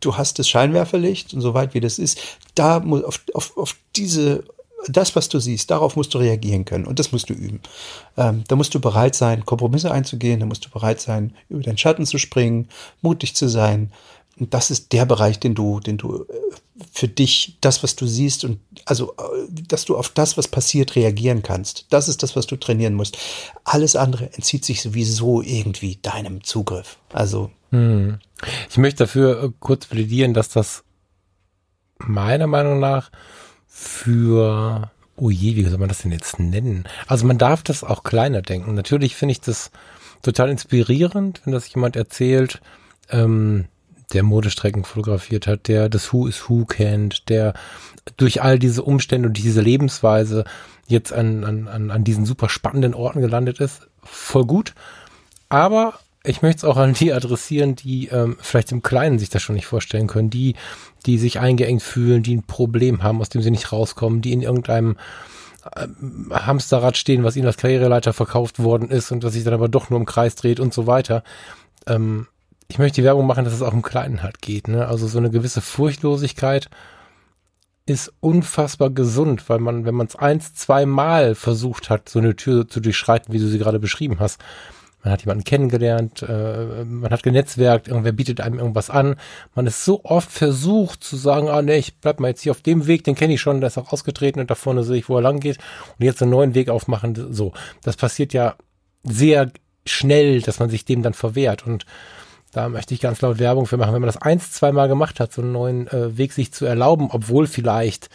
Speaker 2: du hast das Scheinwerferlicht und so weit wie das ist, da muss auf, auf, auf diese, das, was du siehst, darauf musst du reagieren können und das musst du üben. Ähm, da musst du bereit sein, Kompromisse einzugehen, da musst du bereit sein, über deinen Schatten zu springen, mutig zu sein. Und das ist der Bereich, den du, den du äh, für dich das, was du siehst und also, dass du auf das, was passiert, reagieren kannst. Das ist das, was du trainieren musst. Alles andere entzieht sich sowieso irgendwie deinem Zugriff. Also. Hm.
Speaker 3: Ich möchte dafür äh, kurz plädieren, dass das meiner Meinung nach für oh je, wie soll man das denn jetzt nennen? Also man darf das auch kleiner denken. Natürlich finde ich das total inspirierend, wenn das jemand erzählt, ähm, der Modestrecken fotografiert hat, der das Who is Who kennt, der durch all diese Umstände und diese Lebensweise jetzt an, an, an diesen super spannenden Orten gelandet ist. Voll gut. Aber ich möchte es auch an die adressieren, die ähm, vielleicht im Kleinen sich das schon nicht vorstellen können, die, die sich eingeengt fühlen, die ein Problem haben, aus dem sie nicht rauskommen, die in irgendeinem ähm, Hamsterrad stehen, was ihnen als Karriereleiter verkauft worden ist und das sich dann aber doch nur im Kreis dreht und so weiter. Ähm, ich möchte die Werbung machen, dass es auch im Kleinen halt geht. Ne? Also so eine gewisse Furchtlosigkeit ist unfassbar gesund, weil man, wenn man es eins, zwei Mal versucht hat, so eine Tür zu durchschreiten, wie du sie gerade beschrieben hast, man hat jemanden kennengelernt, äh, man hat genetzwerkt, irgendwer bietet einem irgendwas an. Man ist so oft versucht zu sagen, ah nee, ich bleib mal jetzt hier auf dem Weg, den kenne ich schon, der ist auch ausgetreten und da vorne sehe ich, wo er lang geht und jetzt einen neuen Weg aufmachen. So, das passiert ja sehr schnell, dass man sich dem dann verwehrt und da möchte ich ganz laut Werbung für machen. Wenn man das eins, zweimal gemacht hat, so einen neuen äh, Weg sich zu erlauben, obwohl vielleicht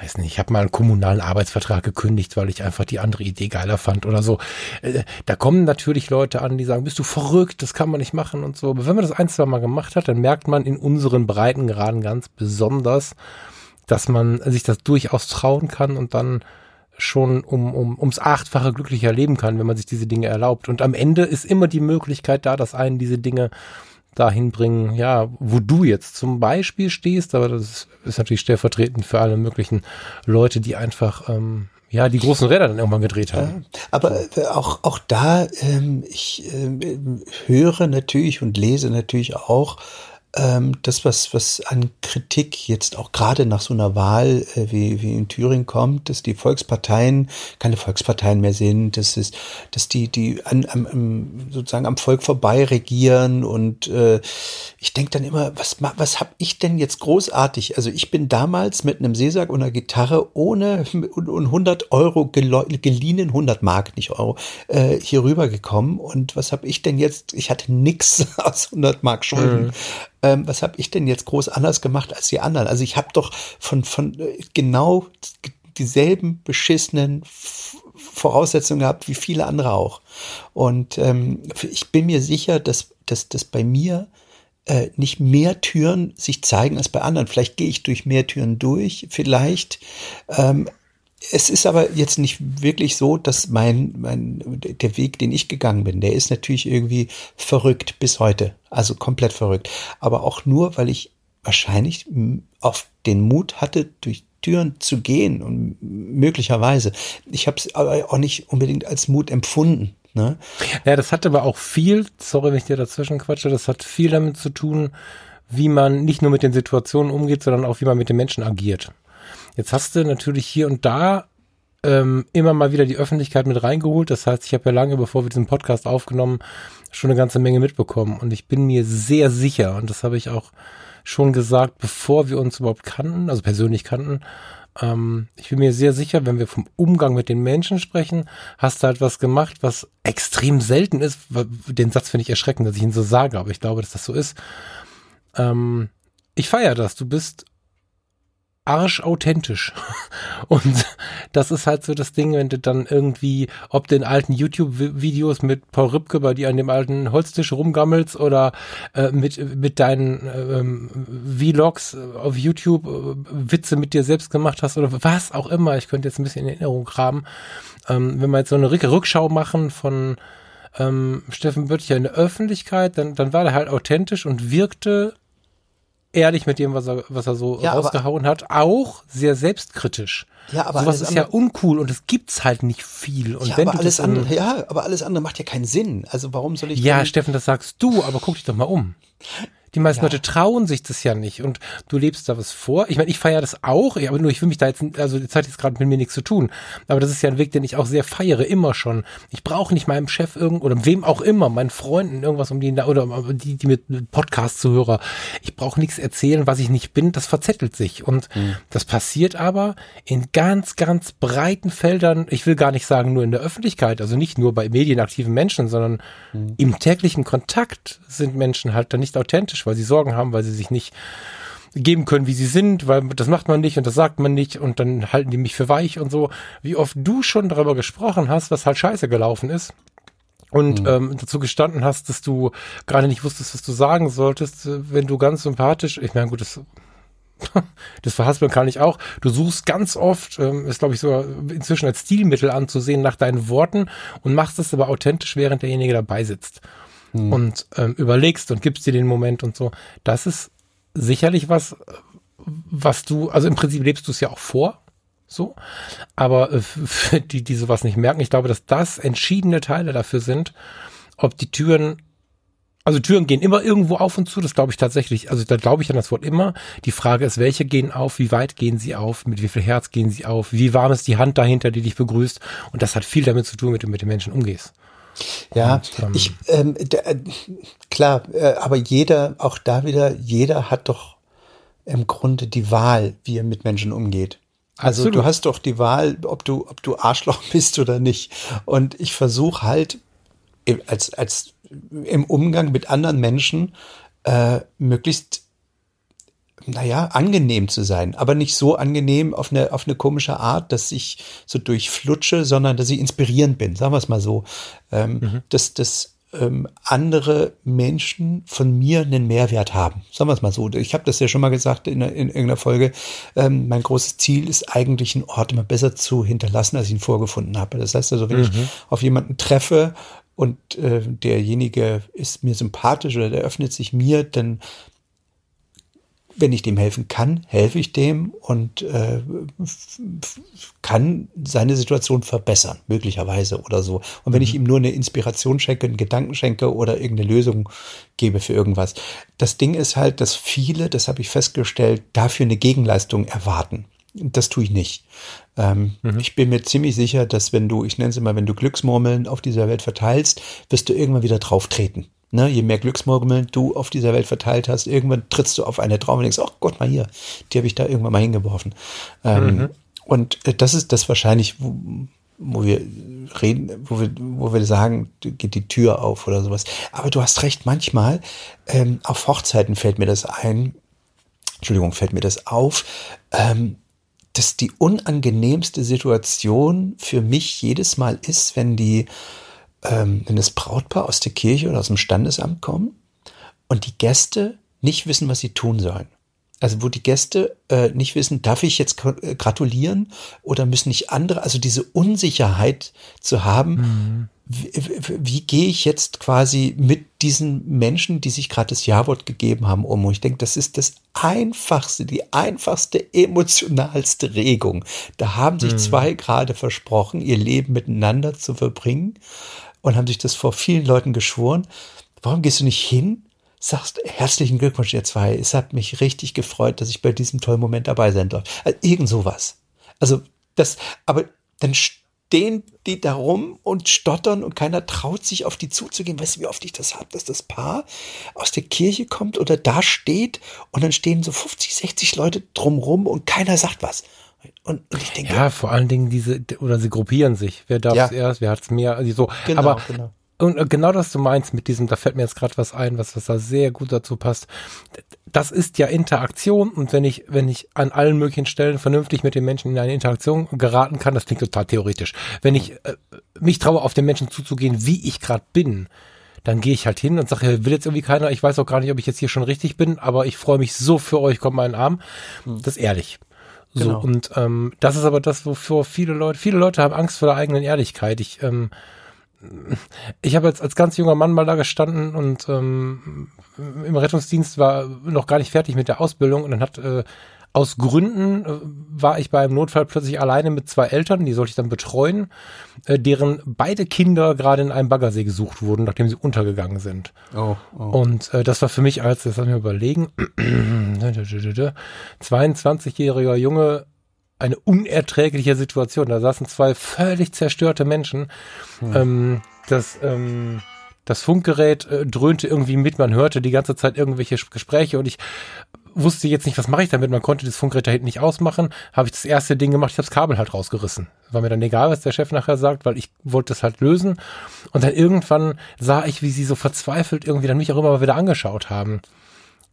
Speaker 3: weiß nicht, ich habe mal einen kommunalen Arbeitsvertrag gekündigt, weil ich einfach die andere Idee geiler fand oder so. Äh, da kommen natürlich Leute an, die sagen, bist du verrückt, das kann man nicht machen und so. Aber wenn man das ein, zwei Mal gemacht hat, dann merkt man in unseren Breitengraden ganz besonders, dass man sich das durchaus trauen kann und dann schon um, um, ums achtfache glücklicher leben kann, wenn man sich diese Dinge erlaubt. Und am Ende ist immer die Möglichkeit da, dass einen diese Dinge dahin bringen, ja, wo du jetzt zum Beispiel stehst, aber das ist natürlich stellvertretend für alle möglichen Leute, die einfach ähm, ja die großen Räder dann irgendwann gedreht haben.
Speaker 2: Aber äh, auch auch da, ähm, ich äh, höre natürlich und lese natürlich auch ähm, das, was, was an Kritik jetzt auch gerade nach so einer Wahl äh, wie, wie in Thüringen kommt, dass die Volksparteien keine Volksparteien mehr sind, dass es, dass die, die an, am, sozusagen am Volk vorbei regieren und äh, ich denke dann immer, was, was habe ich denn jetzt großartig? Also ich bin damals mit einem Seesack und einer Gitarre ohne und, und 100 Euro geliehen, 100 Mark, nicht Euro, äh, hier rübergekommen und was habe ich denn jetzt? Ich hatte nix aus 100 Mark Schulden. Mhm ähm, was habe ich denn jetzt groß anders gemacht als die anderen? Also ich habe doch von, von äh, genau dieselben beschissenen Voraussetzungen gehabt wie viele andere auch. Und ähm, ich bin mir sicher, dass, dass, dass bei mir äh, nicht mehr Türen sich zeigen als bei anderen. Vielleicht gehe ich durch mehr Türen durch, vielleicht. Ähm, es ist aber jetzt nicht wirklich so, dass mein, mein, der Weg, den ich gegangen bin, der ist natürlich irgendwie verrückt bis heute. Also komplett verrückt. Aber auch nur, weil ich wahrscheinlich auf den Mut hatte, durch Türen zu gehen und möglicherweise. Ich habe es aber auch nicht unbedingt als Mut empfunden. Ne?
Speaker 3: Ja, das hat aber auch viel, sorry, wenn ich dir dazwischen quatsche, das hat viel damit zu tun, wie man nicht nur mit den Situationen umgeht, sondern auch wie man mit den Menschen agiert. Jetzt hast du natürlich hier und da ähm, immer mal wieder die Öffentlichkeit mit reingeholt. Das heißt, ich habe ja lange, bevor wir diesen Podcast aufgenommen, schon eine ganze Menge mitbekommen. Und ich bin mir sehr sicher, und das habe ich auch schon gesagt, bevor wir uns überhaupt kannten, also persönlich kannten, ähm, ich bin mir sehr sicher, wenn wir vom Umgang mit den Menschen sprechen, hast du halt was gemacht, was extrem selten ist. Den Satz finde ich erschreckend, dass ich ihn so sage, aber ich glaube, dass das so ist. Ähm, ich feiere das. Du bist arschauthentisch. Und das ist halt so das Ding, wenn du dann irgendwie, ob den alten YouTube-Videos mit Paul Rübke, bei dir an dem alten Holztisch rumgammelst oder äh, mit, mit deinen ähm, Vlogs auf YouTube äh, Witze mit dir selbst gemacht hast oder was auch immer. Ich könnte jetzt ein bisschen in Erinnerung haben. Ähm, wenn wir jetzt so eine Rückschau machen von ähm, Steffen Böttcher in der Öffentlichkeit, dann, dann war er halt authentisch und wirkte ehrlich mit dem, was er, was er so ja, rausgehauen aber, hat, auch sehr selbstkritisch. Ja, aber sowas ist ja uncool und es gibt's halt nicht viel. Und
Speaker 2: ja,
Speaker 3: wenn
Speaker 2: aber du alles andere, ja, aber alles andere macht ja keinen Sinn. Also warum soll ich?
Speaker 3: Ja, Steffen, das sagst du, aber guck dich doch mal um. Die meisten ja. Leute trauen sich das ja nicht und du lebst da was vor. Ich meine, ich feiere das auch, aber nur ich will mich da jetzt, also die Zeit ist gerade mit mir nichts zu tun. Aber das ist ja ein Weg, den ich auch sehr feiere, immer schon. Ich brauche nicht meinem Chef irgend oder wem auch immer, meinen Freunden irgendwas um die oder die, die mit Podcast-Zuhörer. Ich brauche nichts erzählen, was ich nicht bin. Das verzettelt sich und mhm. das passiert aber in ganz, ganz breiten Feldern. Ich will gar nicht sagen nur in der Öffentlichkeit, also nicht nur bei medienaktiven Menschen, sondern mhm. im täglichen Kontakt sind Menschen halt dann nicht authentisch falsch, weil sie Sorgen haben, weil sie sich nicht geben können, wie sie sind, weil das macht man nicht und das sagt man nicht und dann halten die mich für weich und so. Wie oft du schon darüber gesprochen hast, was halt scheiße gelaufen ist und mhm. ähm, dazu gestanden hast, dass du gerade nicht wusstest, was du sagen solltest, wenn du ganz sympathisch, ich meine, gut, das das verhaspeln kann ich auch. Du suchst ganz oft, ähm, ist glaube ich so inzwischen als Stilmittel anzusehen nach deinen Worten und machst es aber authentisch, während derjenige dabei sitzt. Hm. Und ähm, überlegst und gibst dir den Moment und so. Das ist sicherlich was, was du, also im Prinzip lebst du es ja auch vor, so. Aber äh, für die, die sowas nicht merken, ich glaube, dass das entschiedene Teile dafür sind, ob die Türen also Türen gehen immer irgendwo auf und zu, das glaube ich tatsächlich. Also da glaube ich an das Wort immer. Die Frage ist, welche gehen auf, wie weit gehen sie auf, mit wie viel Herz gehen sie auf, wie warm ist die Hand dahinter, die dich begrüßt. Und das hat viel damit zu tun, wie du mit den Menschen umgehst.
Speaker 2: Ja, und, ähm, ich, ähm, äh, klar, äh, aber jeder, auch da wieder, jeder hat doch im Grunde die Wahl, wie er mit Menschen umgeht. Also absolut. du hast doch die Wahl, ob du, ob du Arschloch bist oder nicht. Und ich versuche halt als, als im Umgang mit anderen Menschen äh, möglichst naja, angenehm zu sein, aber nicht so angenehm auf eine, auf eine komische Art, dass ich so durchflutsche, sondern dass ich inspirierend bin, sagen wir es mal so. Ähm, mhm. Dass, dass ähm, andere Menschen von mir einen Mehrwert haben, sagen wir es mal so. Ich habe das ja schon mal gesagt in, in irgendeiner Folge. Ähm, mein großes Ziel ist eigentlich, einen Ort immer besser zu hinterlassen, als ich ihn vorgefunden habe. Das heißt also, wenn mhm. ich auf jemanden treffe und äh, derjenige ist mir sympathisch oder der öffnet sich mir, dann wenn ich dem helfen kann, helfe ich dem und äh, kann seine Situation verbessern, möglicherweise oder so. Und wenn mhm. ich ihm nur eine Inspiration schenke, einen Gedanken schenke oder irgendeine Lösung gebe für irgendwas. Das Ding ist halt, dass viele, das habe ich festgestellt, dafür eine Gegenleistung erwarten. Das tue ich nicht. Ähm, mhm. Ich bin mir ziemlich sicher, dass wenn du, ich nenne es immer, wenn du Glücksmurmeln auf dieser Welt verteilst, wirst du irgendwann wieder drauf treten. Ne? Je mehr Glücksmurmeln du auf dieser Welt verteilt hast, irgendwann trittst du auf eine drauf und denkst, ach Gott, mal hier, die habe ich da irgendwann mal hingeworfen. Ähm, mhm. Und äh, das ist das wahrscheinlich, wo, wo wir reden, wo wir, wo wir sagen, geht die Tür auf oder sowas. Aber du hast recht, manchmal, ähm, auf Hochzeiten fällt mir das ein, Entschuldigung, fällt mir das auf, ähm, dass die unangenehmste Situation für mich jedes Mal ist, wenn die, ähm, wenn das Brautpaar aus der Kirche oder aus dem Standesamt kommen und die Gäste nicht wissen, was sie tun sollen. Also wo die Gäste äh, nicht wissen, darf ich jetzt äh, gratulieren oder müssen nicht andere, also diese Unsicherheit zu haben, mhm wie, wie gehe ich jetzt quasi mit diesen Menschen, die sich gerade das Ja-Wort gegeben haben, um? Und ich denke, das ist das einfachste, die einfachste, emotionalste Regung. Da haben sich hm. zwei gerade versprochen, ihr Leben miteinander zu verbringen und haben sich das vor vielen Leuten geschworen. Warum gehst du nicht hin? Sagst herzlichen Glückwunsch, ihr zwei. Es hat mich richtig gefreut, dass ich bei diesem tollen Moment dabei sein darf. Also, irgend sowas. Also das, aber dann stehen die da rum und stottern und keiner traut sich auf die zuzugehen. Weißt du, wie oft ich das habe, dass das Paar aus der Kirche kommt oder da steht und dann stehen so 50, 60 Leute drumrum und keiner sagt was. Und,
Speaker 3: und ich denke, ja, vor allen Dingen diese, oder sie gruppieren sich. Wer darf es ja. erst, wer hat es mehr, also so. Genau, Aber genau. Und genau das du meinst mit diesem, da fällt mir jetzt gerade was ein, was, was da sehr gut dazu passt das ist ja Interaktion und wenn ich, wenn ich an allen möglichen Stellen vernünftig mit den Menschen in eine Interaktion geraten kann, das klingt total theoretisch. Wenn ich äh, mich traue, auf den Menschen zuzugehen, wie ich gerade bin, dann gehe ich halt hin und sage, will jetzt irgendwie keiner, ich weiß auch gar nicht, ob ich jetzt hier schon richtig bin, aber ich freue mich so für euch, kommt mal in den Arm. Hm. Das ist ehrlich. So, genau. und ähm, das ist aber das, wofür viele Leute, viele Leute haben Angst vor der eigenen Ehrlichkeit. Ich, ähm, ich habe jetzt als ganz junger Mann mal da gestanden und ähm, im Rettungsdienst war noch gar nicht fertig mit der Ausbildung und dann hat äh, aus Gründen äh, war ich beim Notfall plötzlich alleine mit zwei Eltern, die sollte ich dann betreuen, äh, deren beide Kinder gerade in einem Baggersee gesucht wurden, nachdem sie untergegangen sind. Oh, oh. Und äh, das war für mich als, das haben wir überlegen, 22-jähriger Junge, eine unerträgliche Situation. Da saßen zwei völlig zerstörte Menschen. Hm. Ähm, das, ähm, das Funkgerät äh, dröhnte irgendwie mit, man hörte die ganze Zeit irgendwelche Gespräche und ich wusste jetzt nicht, was mache ich damit. Man konnte das Funkgerät da hinten nicht ausmachen. Habe ich das erste Ding gemacht, ich habe das Kabel halt rausgerissen. War mir dann egal, was der Chef nachher sagt, weil ich wollte das halt lösen. Und dann irgendwann sah ich, wie sie so verzweifelt irgendwie dann mich auch immer mal wieder angeschaut haben.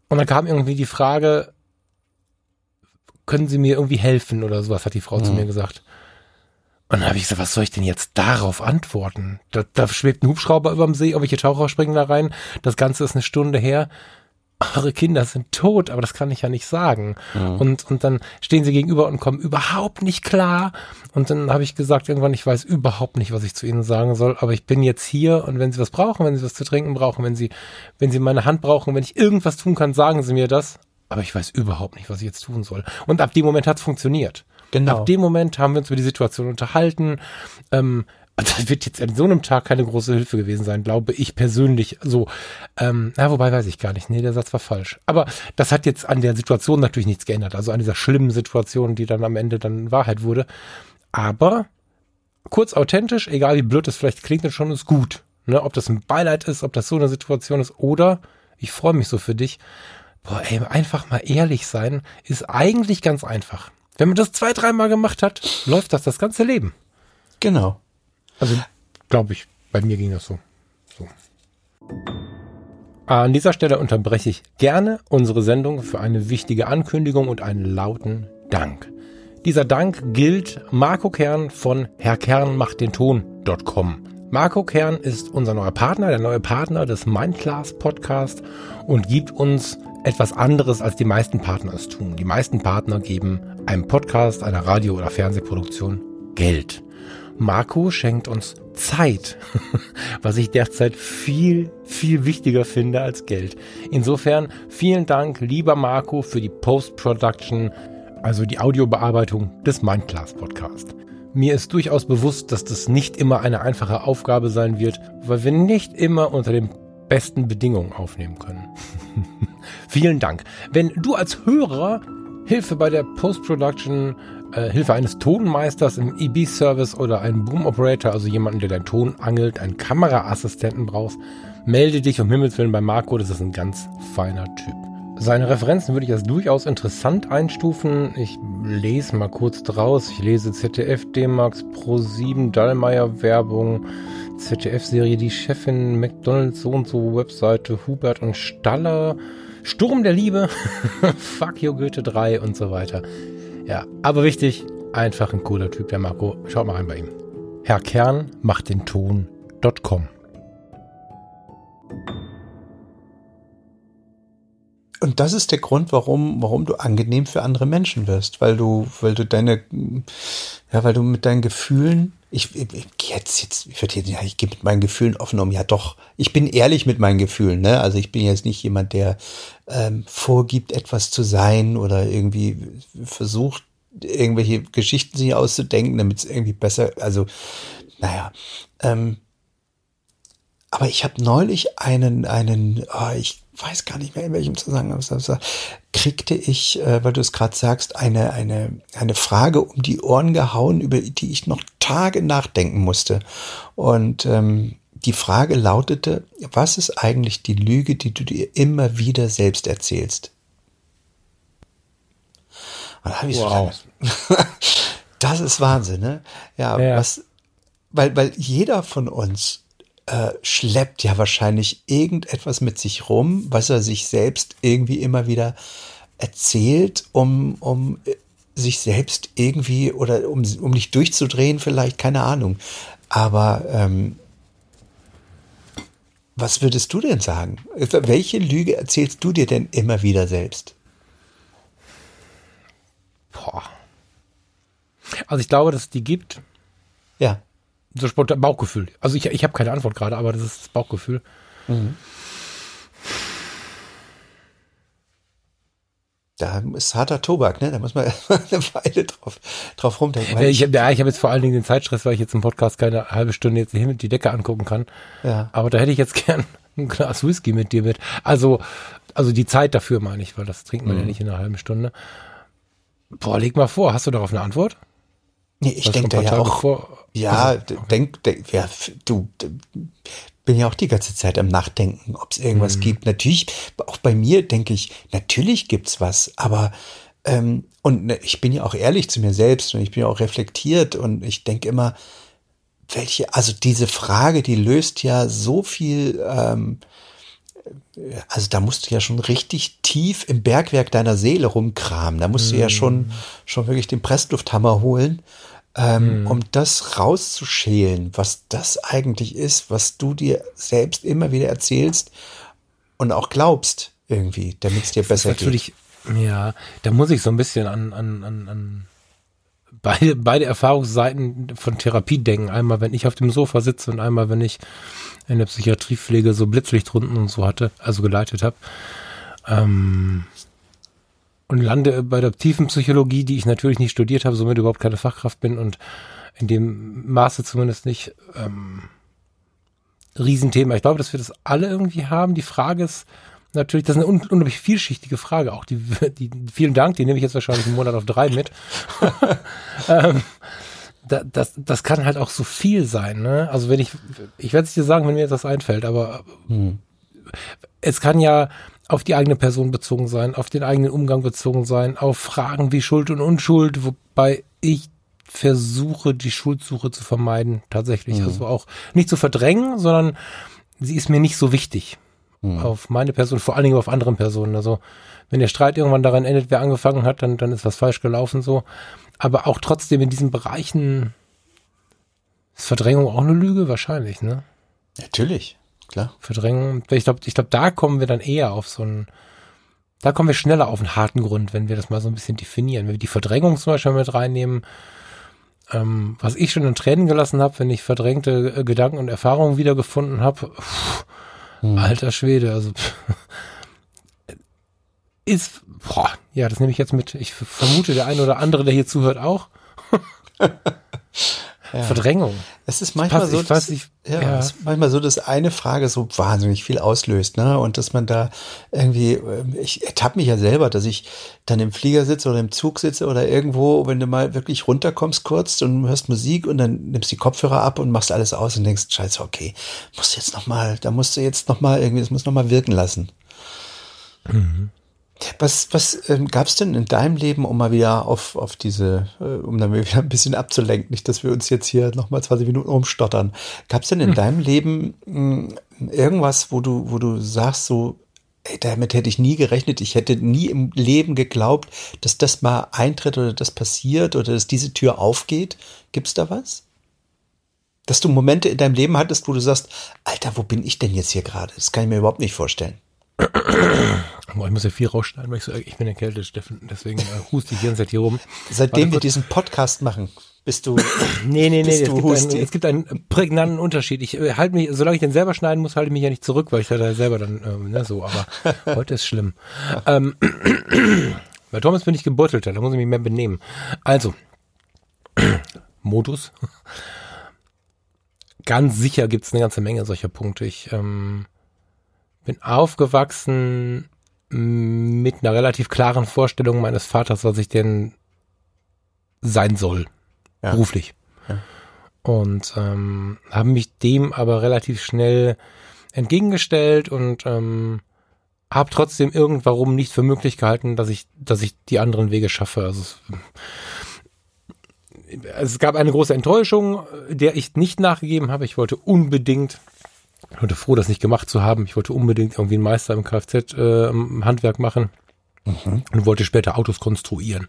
Speaker 3: Und dann kam irgendwie die Frage, können Sie mir irgendwie helfen oder sowas, hat die Frau mhm. zu mir gesagt. Und dann habe ich gesagt, was soll ich denn jetzt darauf antworten? Da, da schwebt ein Hubschrauber überm See, irgendwelche Taucher springen da rein. Das Ganze ist eine Stunde her. Eure Kinder sind tot, aber das kann ich ja nicht sagen. Ja. Und, und dann stehen sie gegenüber und kommen überhaupt nicht klar. Und dann habe ich gesagt, irgendwann, ich weiß überhaupt nicht, was ich zu ihnen sagen soll, aber ich bin jetzt hier und wenn sie was brauchen, wenn sie was zu trinken brauchen, wenn sie, wenn sie meine Hand brauchen, wenn ich irgendwas tun kann, sagen sie mir das. Aber ich weiß überhaupt nicht, was ich jetzt tun soll. Und ab dem Moment hat es funktioniert. Genau. Ab dem Moment haben wir uns über die Situation unterhalten. Ähm, das wird jetzt an so einem Tag keine große Hilfe gewesen sein, glaube ich persönlich. So, ähm, na, wobei weiß ich gar nicht. Nee, der Satz war falsch. Aber das hat jetzt an der Situation natürlich nichts geändert. Also an dieser schlimmen Situation, die dann am Ende dann Wahrheit wurde. Aber kurz authentisch, egal wie blöd es vielleicht klingt, schon ist gut. Ne, ob das ein Beileid ist, ob das so eine Situation ist oder ich freue mich so für dich. Boah, ey, einfach mal ehrlich sein ist eigentlich ganz einfach. Wenn man das zwei, dreimal gemacht hat, läuft das das ganze Leben.
Speaker 2: Genau.
Speaker 3: Also, glaube ich, bei mir ging das so. so. An dieser Stelle unterbreche ich gerne unsere Sendung für eine wichtige Ankündigung und einen lauten Dank. Dieser Dank gilt Marco Kern von Herr Kern macht den Ton.com. Marco Kern ist unser neuer Partner, der neue Partner des Mindclass Podcast und gibt uns etwas anderes, als die meisten Partner es tun. Die meisten Partner geben einem Podcast, einer Radio- oder Fernsehproduktion Geld. Marco schenkt uns Zeit, was ich derzeit viel, viel wichtiger finde als Geld. Insofern vielen Dank, lieber Marco, für die Post-Production, also die Audiobearbeitung des Mindclass Podcast. Mir ist durchaus bewusst, dass das nicht immer eine einfache Aufgabe sein wird, weil wir nicht immer unter den besten Bedingungen aufnehmen können. Vielen Dank. Wenn du als Hörer Hilfe bei der Post-Production, äh, Hilfe eines Tonmeisters im EB-Service oder einen Boom-Operator, also jemanden, der deinen Ton angelt, einen Kameraassistenten brauchst, melde dich um Himmels Willen bei Marco, das ist ein ganz feiner Typ. Seine Referenzen würde ich als durchaus interessant einstufen. Ich lese mal kurz draus. Ich lese ZDF, D-Max, Pro7, Dallmayr Werbung, ZDF-Serie Die Chefin, McDonalds, so und so, Webseite, Hubert und Staller, Sturm der Liebe, Fuck You Goethe 3 und so weiter. Ja, aber wichtig, einfach ein cooler Typ, der Marco. Schaut mal rein bei ihm. Herr Kern macht den Ton.com.
Speaker 2: Und das ist der Grund, warum, warum du angenehm für andere Menschen wirst, weil du, weil du deine, ja, weil du mit deinen Gefühlen, ich, ich jetzt, jetzt, ich jetzt, ja, ich gehe mit meinen Gefühlen offen um, ja doch, ich bin ehrlich mit meinen Gefühlen, ne? Also ich bin jetzt nicht jemand, der ähm, vorgibt, etwas zu sein oder irgendwie versucht, irgendwelche Geschichten sich auszudenken, damit es irgendwie besser, also, naja, ähm, aber ich habe neulich einen, einen, oh, ich weiß gar nicht mehr in welchem Zusammenhang, kriegte ich, äh, weil du es gerade sagst, eine, eine, eine Frage um die Ohren gehauen, über die ich noch Tage nachdenken musste. Und ähm, die Frage lautete, was ist eigentlich die Lüge, die du dir immer wieder selbst erzählst? Und da habe ich wow. so, das ist Wahnsinn, ne? Ja, ja, was, weil, weil jeder von uns äh, schleppt ja wahrscheinlich irgendetwas mit sich rum, was er sich selbst irgendwie immer wieder erzählt, um, um äh, sich selbst irgendwie oder um, um nicht durchzudrehen, vielleicht, keine Ahnung. Aber ähm, was würdest du denn sagen? Welche Lüge erzählst du dir denn immer wieder selbst?
Speaker 3: Boah. Also ich glaube, dass es die gibt.
Speaker 2: Ja
Speaker 3: so spontan Bauchgefühl. Also ich, ich habe keine Antwort gerade, aber das ist das Bauchgefühl. Mhm.
Speaker 2: Da ist harter Tobak, ne? Da muss man erstmal eine Weile drauf, drauf rumdenken.
Speaker 3: Ja, ich habe ja, hab jetzt vor allen Dingen den Zeitstress, weil ich jetzt im Podcast keine halbe Stunde jetzt die, die Decke angucken kann. Ja. Aber da hätte ich jetzt gern ein Glas Whisky mit dir mit. Also, also die Zeit dafür meine ich, weil das trinkt man mhm. ja nicht in einer halben Stunde. Boah, leg mal vor, hast du darauf eine Antwort?
Speaker 2: Nee, ich denke da ja auch. Vor, ja, also, okay. denk, denk, ja, du, bin ja auch die ganze Zeit am Nachdenken, ob es irgendwas mhm. gibt. Natürlich, auch bei mir denke ich, natürlich gibt's was, aber ähm, und ne, ich bin ja auch ehrlich zu mir selbst und ich bin ja auch reflektiert und ich denke immer, welche, also diese Frage, die löst ja so viel, ähm, also da musst du ja schon richtig tief im Bergwerk deiner Seele rumkramen. Da musst du ja schon, schon wirklich den Presslufthammer holen, ähm, mm. um das rauszuschälen, was das eigentlich ist, was du dir selbst immer wieder erzählst und auch glaubst irgendwie, damit es dir besser
Speaker 3: natürlich, geht. Ja, da muss ich so ein bisschen an, an, an, an beide, beide Erfahrungsseiten von Therapie denken. Einmal, wenn ich auf dem Sofa sitze und einmal, wenn ich in der Psychiatriepflege so Blitzlichtrunden und so hatte, also geleitet habe. Ähm, und lande bei der tiefen Psychologie, die ich natürlich nicht studiert habe, somit überhaupt keine Fachkraft bin und in dem Maße zumindest nicht ähm, Riesenthema. Ich glaube, dass wir das alle irgendwie haben. Die Frage ist natürlich, das ist eine un unglaublich vielschichtige Frage. Auch die, die, vielen Dank, die nehme ich jetzt wahrscheinlich einen Monat auf drei mit. ähm, da, das, das kann halt auch so viel sein. Ne? Also wenn ich, ich werde es dir sagen, wenn mir das einfällt, aber hm. es kann ja auf die eigene Person bezogen sein, auf den eigenen Umgang bezogen sein, auf Fragen wie Schuld und Unschuld, wobei ich versuche, die Schuldsuche zu vermeiden, tatsächlich. Mhm. Also auch nicht zu verdrängen, sondern sie ist mir nicht so wichtig. Mhm. Auf meine Person, vor allen Dingen auf anderen Personen. Also wenn der Streit irgendwann daran endet, wer angefangen hat, dann, dann ist was falsch gelaufen so aber auch trotzdem in diesen Bereichen ist Verdrängung auch eine Lüge? Wahrscheinlich, ne?
Speaker 2: Natürlich, klar.
Speaker 3: Verdrängung, ich glaube, ich glaube, da kommen wir dann eher auf so einen, da kommen wir schneller auf einen harten Grund, wenn wir das mal so ein bisschen definieren. Wenn wir die Verdrängung zum Beispiel mit reinnehmen, ähm, was ich schon in Tränen gelassen habe, wenn ich verdrängte äh, Gedanken und Erfahrungen wiedergefunden habe, hm. alter Schwede, also ist, boah, ja, das nehme ich jetzt mit. Ich vermute, der eine oder andere, der hier zuhört, auch. ja. Verdrängung.
Speaker 2: Es ist manchmal Pass, so, dass, nicht, ja, ja. Es ist manchmal so, dass eine Frage so wahnsinnig viel auslöst, ne? Und dass man da irgendwie, ähm, ich ertappe mich ja selber, dass ich dann im Flieger sitze oder im Zug sitze oder irgendwo, wenn du mal wirklich runterkommst kurz und hörst Musik und dann nimmst die Kopfhörer ab und machst alles aus und denkst, scheiße, okay, musst du jetzt noch mal, da musst du jetzt noch mal irgendwie, das muss noch mal wirken lassen. Mhm. Was, was ähm, gab es denn in deinem Leben, um mal wieder auf, auf diese, äh, um dann wieder ein bisschen abzulenken, nicht, dass wir uns jetzt hier nochmal 20 Minuten rumstottern. Gab es denn in hm. deinem Leben mh, hm, irgendwas, wo du, wo du sagst, so, ey, damit hätte ich nie gerechnet, ich hätte nie im Leben geglaubt, dass das mal eintritt oder das passiert oder dass diese Tür aufgeht? Gibt's da was? Dass du Momente in deinem Leben hattest, wo du sagst, Alter, wo bin ich denn jetzt hier gerade? Das kann ich mir überhaupt nicht vorstellen.
Speaker 3: ich muss ja viel rausschneiden, weil ich so, ich bin erkältet, Steffen, deswegen äh, huste ich die ganze Zeit hier rum.
Speaker 2: Seitdem wir diesen Podcast machen, bist du.
Speaker 3: nee, nee, nee, es, gibt einen, es gibt einen prägnanten Unterschied. Ich äh, halte mich, solange ich den selber schneiden muss, halte ich mich ja nicht zurück, weil ich da selber dann, ähm, ne, so, aber heute ist schlimm. ähm, bei Thomas bin ich gebeutelter, da muss ich mich mehr benehmen. Also, Modus. Ganz sicher gibt es eine ganze Menge solcher Punkte. Ich, ähm, bin aufgewachsen mit einer relativ klaren Vorstellung meines Vaters, was ich denn sein soll, ja. beruflich. Ja. Und ähm, habe mich dem aber relativ schnell entgegengestellt und ähm, habe trotzdem irgendwann nicht für möglich gehalten, dass ich, dass ich die anderen Wege schaffe. Also es, es gab eine große Enttäuschung, der ich nicht nachgegeben habe. Ich wollte unbedingt ich war froh, das nicht gemacht zu haben. Ich wollte unbedingt irgendwie einen Meister im Kfz-Handwerk äh, machen. Mhm. Und wollte später Autos konstruieren,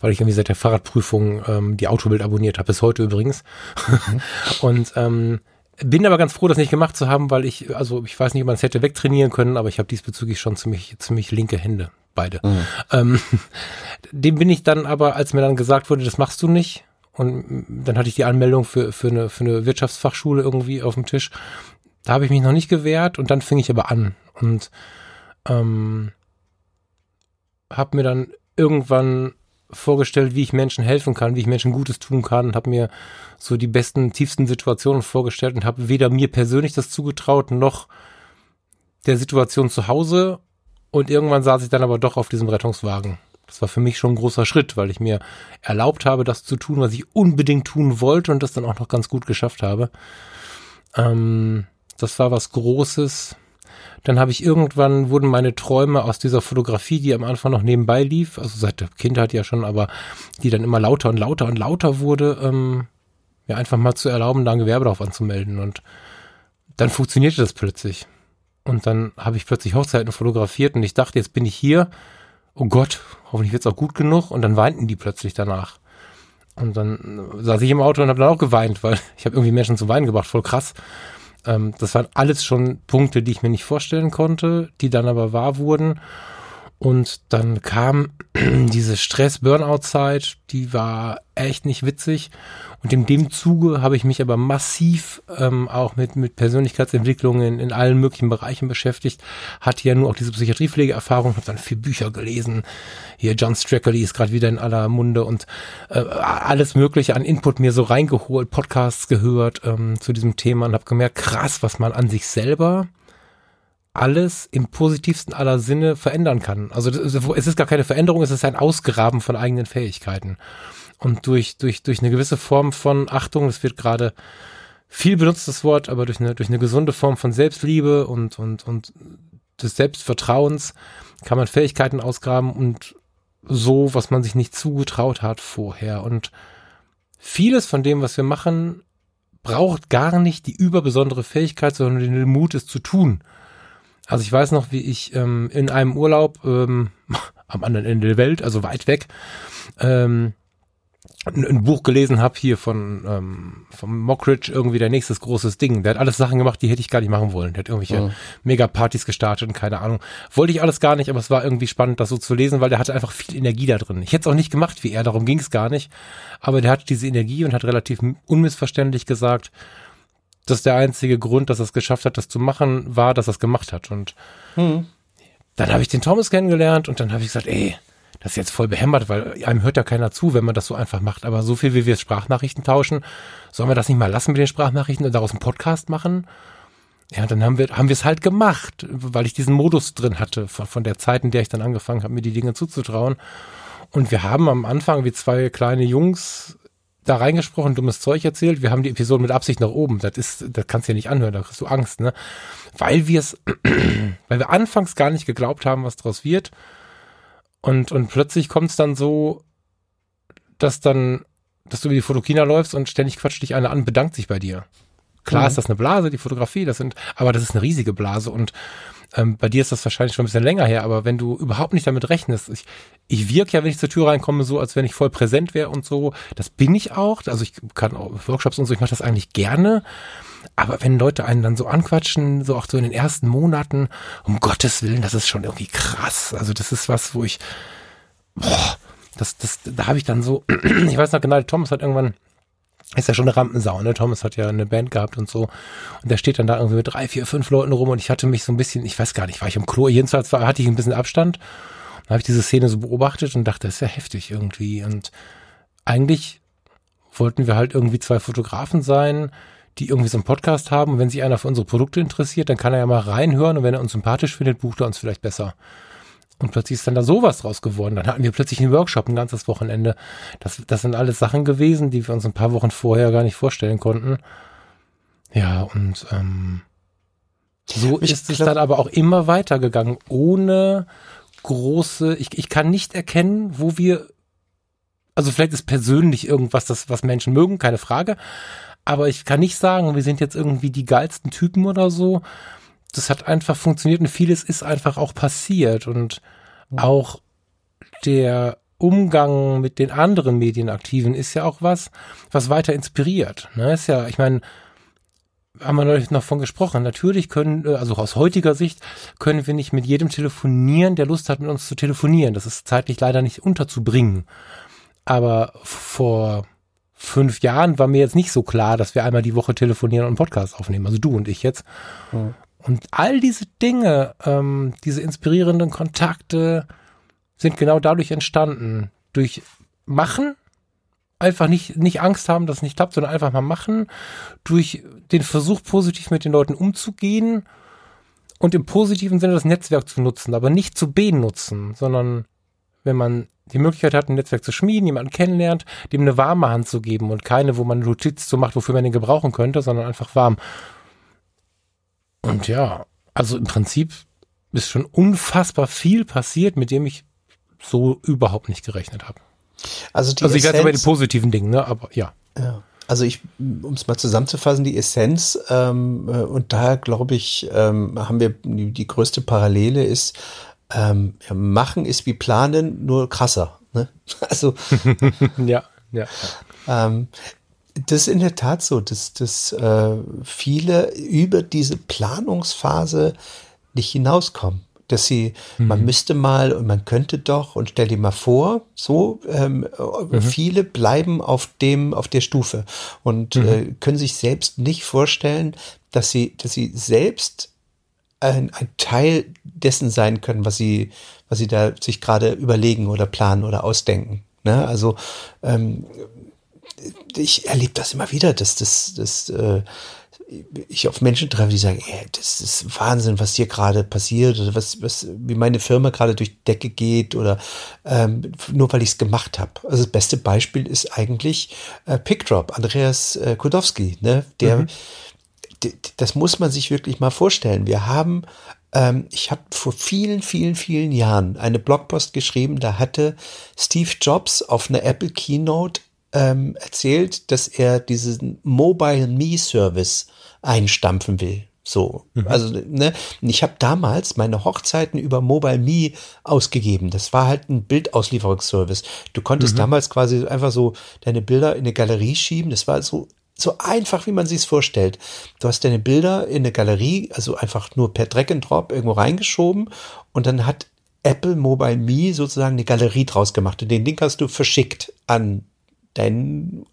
Speaker 3: weil ich irgendwie seit der Fahrradprüfung ähm, die Autobild abonniert habe, bis heute übrigens. Mhm. und ähm, bin aber ganz froh, das nicht gemacht zu haben, weil ich, also ich weiß nicht, ob man es hätte wegtrainieren können, aber ich habe diesbezüglich schon ziemlich, ziemlich linke Hände, beide. Mhm. Ähm, dem bin ich dann aber, als mir dann gesagt wurde, das machst du nicht, und dann hatte ich die Anmeldung für, für, eine, für eine Wirtschaftsfachschule irgendwie auf dem Tisch. Da habe ich mich noch nicht gewehrt und dann fing ich aber an und ähm, habe mir dann irgendwann vorgestellt, wie ich Menschen helfen kann, wie ich Menschen Gutes tun kann und habe mir so die besten, tiefsten Situationen vorgestellt und habe weder mir persönlich das zugetraut noch der Situation zu Hause und irgendwann saß ich dann aber doch auf diesem Rettungswagen. Das war für mich schon ein großer Schritt, weil ich mir erlaubt habe, das zu tun, was ich unbedingt tun wollte und das dann auch noch ganz gut geschafft habe. Ähm, das war was Großes. Dann habe ich irgendwann, wurden meine Träume aus dieser Fotografie, die am Anfang noch nebenbei lief, also seit der Kindheit ja schon, aber die dann immer lauter und lauter und lauter wurde, ähm, ja, einfach mal zu erlauben, da ein Gewerbe drauf anzumelden. Und dann funktionierte das plötzlich. Und dann habe ich plötzlich Hochzeiten fotografiert und ich dachte, jetzt bin ich hier. Oh Gott, hoffentlich wird's auch gut genug. Und dann weinten die plötzlich danach. Und dann saß ich im Auto und habe dann auch geweint, weil ich habe irgendwie Menschen zum Weinen gebracht, voll krass. Ähm, das waren alles schon Punkte, die ich mir nicht vorstellen konnte, die dann aber wahr wurden. Und dann kam diese Stress-Burnout-Zeit, die war echt nicht witzig. Und in dem Zuge habe ich mich aber massiv ähm, auch mit, mit Persönlichkeitsentwicklungen in allen möglichen Bereichen beschäftigt. Hatte ja nur auch diese Psychiatriepflegeerfahrung, habe dann vier Bücher gelesen. Hier John Strackley ist gerade wieder in aller Munde und äh, alles Mögliche an Input mir so reingeholt, Podcasts gehört ähm, zu diesem Thema und habe gemerkt, krass, was man an sich selber alles im positivsten aller Sinne verändern kann. Also es ist gar keine Veränderung, es ist ein Ausgraben von eigenen Fähigkeiten. Und durch, durch, durch eine gewisse Form von Achtung, das wird gerade viel benutzt, das Wort, aber durch eine, durch eine gesunde Form von Selbstliebe und, und, und des Selbstvertrauens kann man Fähigkeiten ausgraben und so, was man sich nicht zugetraut hat vorher. Und vieles von dem, was wir machen, braucht gar nicht die überbesondere Fähigkeit, sondern den Mut, es zu tun. Also ich weiß noch, wie ich ähm, in einem Urlaub ähm, am anderen Ende der Welt, also weit weg, ähm, ein, Buch gelesen habe hier von ähm, vom Mockridge irgendwie der nächstes großes Ding. Der hat alles Sachen gemacht, die hätte ich gar nicht machen wollen. Der hat irgendwelche mhm. Mega-Partys gestartet und keine Ahnung. Wollte ich alles gar nicht, aber es war irgendwie spannend, das so zu lesen, weil der hatte einfach viel Energie da drin. Ich hätte es auch nicht gemacht wie er, darum ging es gar nicht. Aber der hat diese Energie und hat relativ unmissverständlich gesagt, dass der einzige Grund, dass er es geschafft hat, das zu machen, war, dass er es gemacht hat. Und mhm. dann habe ich den Thomas kennengelernt und dann habe ich gesagt, ey, das ist jetzt voll behämmert, weil einem hört ja keiner zu, wenn man das so einfach macht. Aber so viel, wie wir Sprachnachrichten tauschen, sollen wir das nicht mal lassen mit den Sprachnachrichten und daraus einen Podcast machen? Ja, dann haben wir haben wir es halt gemacht, weil ich diesen Modus drin hatte von, von der Zeit, in der ich dann angefangen habe, mir die Dinge zuzutrauen. Und wir haben am Anfang wie zwei kleine Jungs da reingesprochen, dummes Zeug erzählt. Wir haben die Episode mit Absicht nach oben. Das ist, das kannst du ja nicht anhören, da kriegst du Angst, ne? Weil wir es, weil wir anfangs gar nicht geglaubt haben, was draus wird. Und, und plötzlich kommt es dann so, dass dann, dass du über die Fotokina läufst und ständig quatscht dich einer an, bedankt sich bei dir. Klar mhm. ist das eine Blase, die Fotografie, das sind, aber das ist eine riesige Blase und ähm, bei dir ist das wahrscheinlich schon ein bisschen länger her, aber wenn du überhaupt nicht damit rechnest, ich, ich wirke ja, wenn ich zur Tür reinkomme, so, als wenn ich voll präsent wäre und so. Das bin ich auch. Also ich kann auch Workshops und so, ich mache das eigentlich gerne. Aber wenn Leute einen dann so anquatschen, so auch so in den ersten Monaten, um Gottes Willen, das ist schon irgendwie krass. Also das ist was, wo ich, boah, das, das, da habe ich dann so, ich weiß noch genau, Thomas hat irgendwann ist ja schon eine Rampensau, ne? Thomas hat ja eine Band gehabt und so. Und der steht dann da irgendwie mit drei, vier, fünf Leuten rum und ich hatte mich so ein bisschen, ich weiß gar nicht, war ich im Klo, jedenfalls war, hatte ich ein bisschen Abstand. Dann habe ich diese Szene so beobachtet und dachte, das ist ja heftig irgendwie. Und eigentlich wollten wir halt irgendwie zwei Fotografen sein, die irgendwie so einen Podcast haben. Und wenn sich einer für unsere Produkte interessiert, dann kann er ja mal reinhören und wenn er uns sympathisch findet, bucht er uns vielleicht besser. Und plötzlich ist dann da sowas draus geworden. Dann hatten wir plötzlich einen Workshop ein ganzes Wochenende. Das, das sind alles Sachen gewesen, die wir uns ein paar Wochen vorher gar nicht vorstellen konnten. Ja, und ähm, so ich ist es dann aber auch immer weitergegangen, ohne große, ich, ich kann nicht erkennen, wo wir, also vielleicht ist persönlich irgendwas, das, was Menschen mögen, keine Frage, aber ich kann nicht sagen, wir sind jetzt irgendwie die geilsten Typen oder so, das hat einfach funktioniert und vieles ist einfach auch passiert und auch der Umgang mit den anderen Medienaktiven ist ja auch was, was weiter inspiriert. Ne? Ist ja, ich meine, haben wir neulich noch von gesprochen. Natürlich können, äh, also aus heutiger Sicht, können wir nicht mit jedem telefonieren, der Lust hat, mit uns zu telefonieren. Das ist zeitlich leider nicht unterzubringen. Aber vor fünf Jahren war mir jetzt nicht so klar, dass wir einmal die Woche telefonieren und einen Podcast aufnehmen. Also du und ich jetzt. Mhm. Und all diese Dinge, ähm, diese inspirierenden Kontakte sind genau dadurch entstanden. Durch Machen, einfach nicht, nicht Angst haben, dass es nicht klappt, sondern einfach mal machen. Durch den Versuch, positiv mit den Leuten umzugehen und im positiven Sinne das Netzwerk zu nutzen, aber nicht zu benutzen, sondern wenn man die Möglichkeit hat, ein Netzwerk zu schmieden, jemanden kennenlernt, dem eine warme Hand zu geben und keine, wo man Notiz zu macht, wofür man den gebrauchen könnte, sondern einfach warm. Und ja, also im Prinzip ist schon unfassbar viel passiert, mit dem ich so überhaupt nicht gerechnet habe. Also, die also ich weiß über die positiven Dinge, ne? aber ja.
Speaker 2: ja. Also ich, um es mal zusammenzufassen, die Essenz, ähm, äh, und da glaube ich, ähm, haben wir die, die größte Parallele ist, ähm, ja, machen ist wie planen, nur krasser. Ne? Also
Speaker 3: ja, ja.
Speaker 2: Ähm, das ist in der Tat so, dass, dass äh, viele über diese Planungsphase nicht hinauskommen. Dass sie, mhm. man müsste mal und man könnte doch und stell dir mal vor, so ähm, mhm. viele bleiben auf dem, auf der Stufe und mhm. äh, können sich selbst nicht vorstellen, dass sie, dass sie selbst ein, ein Teil dessen sein können, was sie, was sie da sich gerade überlegen oder planen oder ausdenken. Ne? Also ähm, ich erlebe das immer wieder, dass das, das äh, ich auf Menschen treffe, die sagen, ey, das ist Wahnsinn, was hier gerade passiert oder was, was, wie meine Firma gerade durch die Decke geht oder ähm, nur weil ich es gemacht habe. Also das beste Beispiel ist eigentlich äh, Pickdrop, Andreas äh, Kudowski, ne? Der, mhm. das muss man sich wirklich mal vorstellen. Wir haben ähm, ich habe vor vielen, vielen, vielen Jahren eine Blogpost geschrieben, da hatte Steve Jobs auf einer Apple Keynote ähm, erzählt, dass er diesen Mobile Me Service einstampfen will. So, mhm. also ne, ich habe damals meine Hochzeiten über Mobile Me ausgegeben. Das war halt ein Bildauslieferungsservice. Du konntest mhm. damals quasi einfach so deine Bilder in eine Galerie schieben. Das war so so einfach, wie man sich es vorstellt. Du hast deine Bilder in eine Galerie, also einfach nur per Drag and Drop irgendwo reingeschoben und dann hat Apple Mobile Me sozusagen eine Galerie draus gemacht und den Link hast du verschickt an dein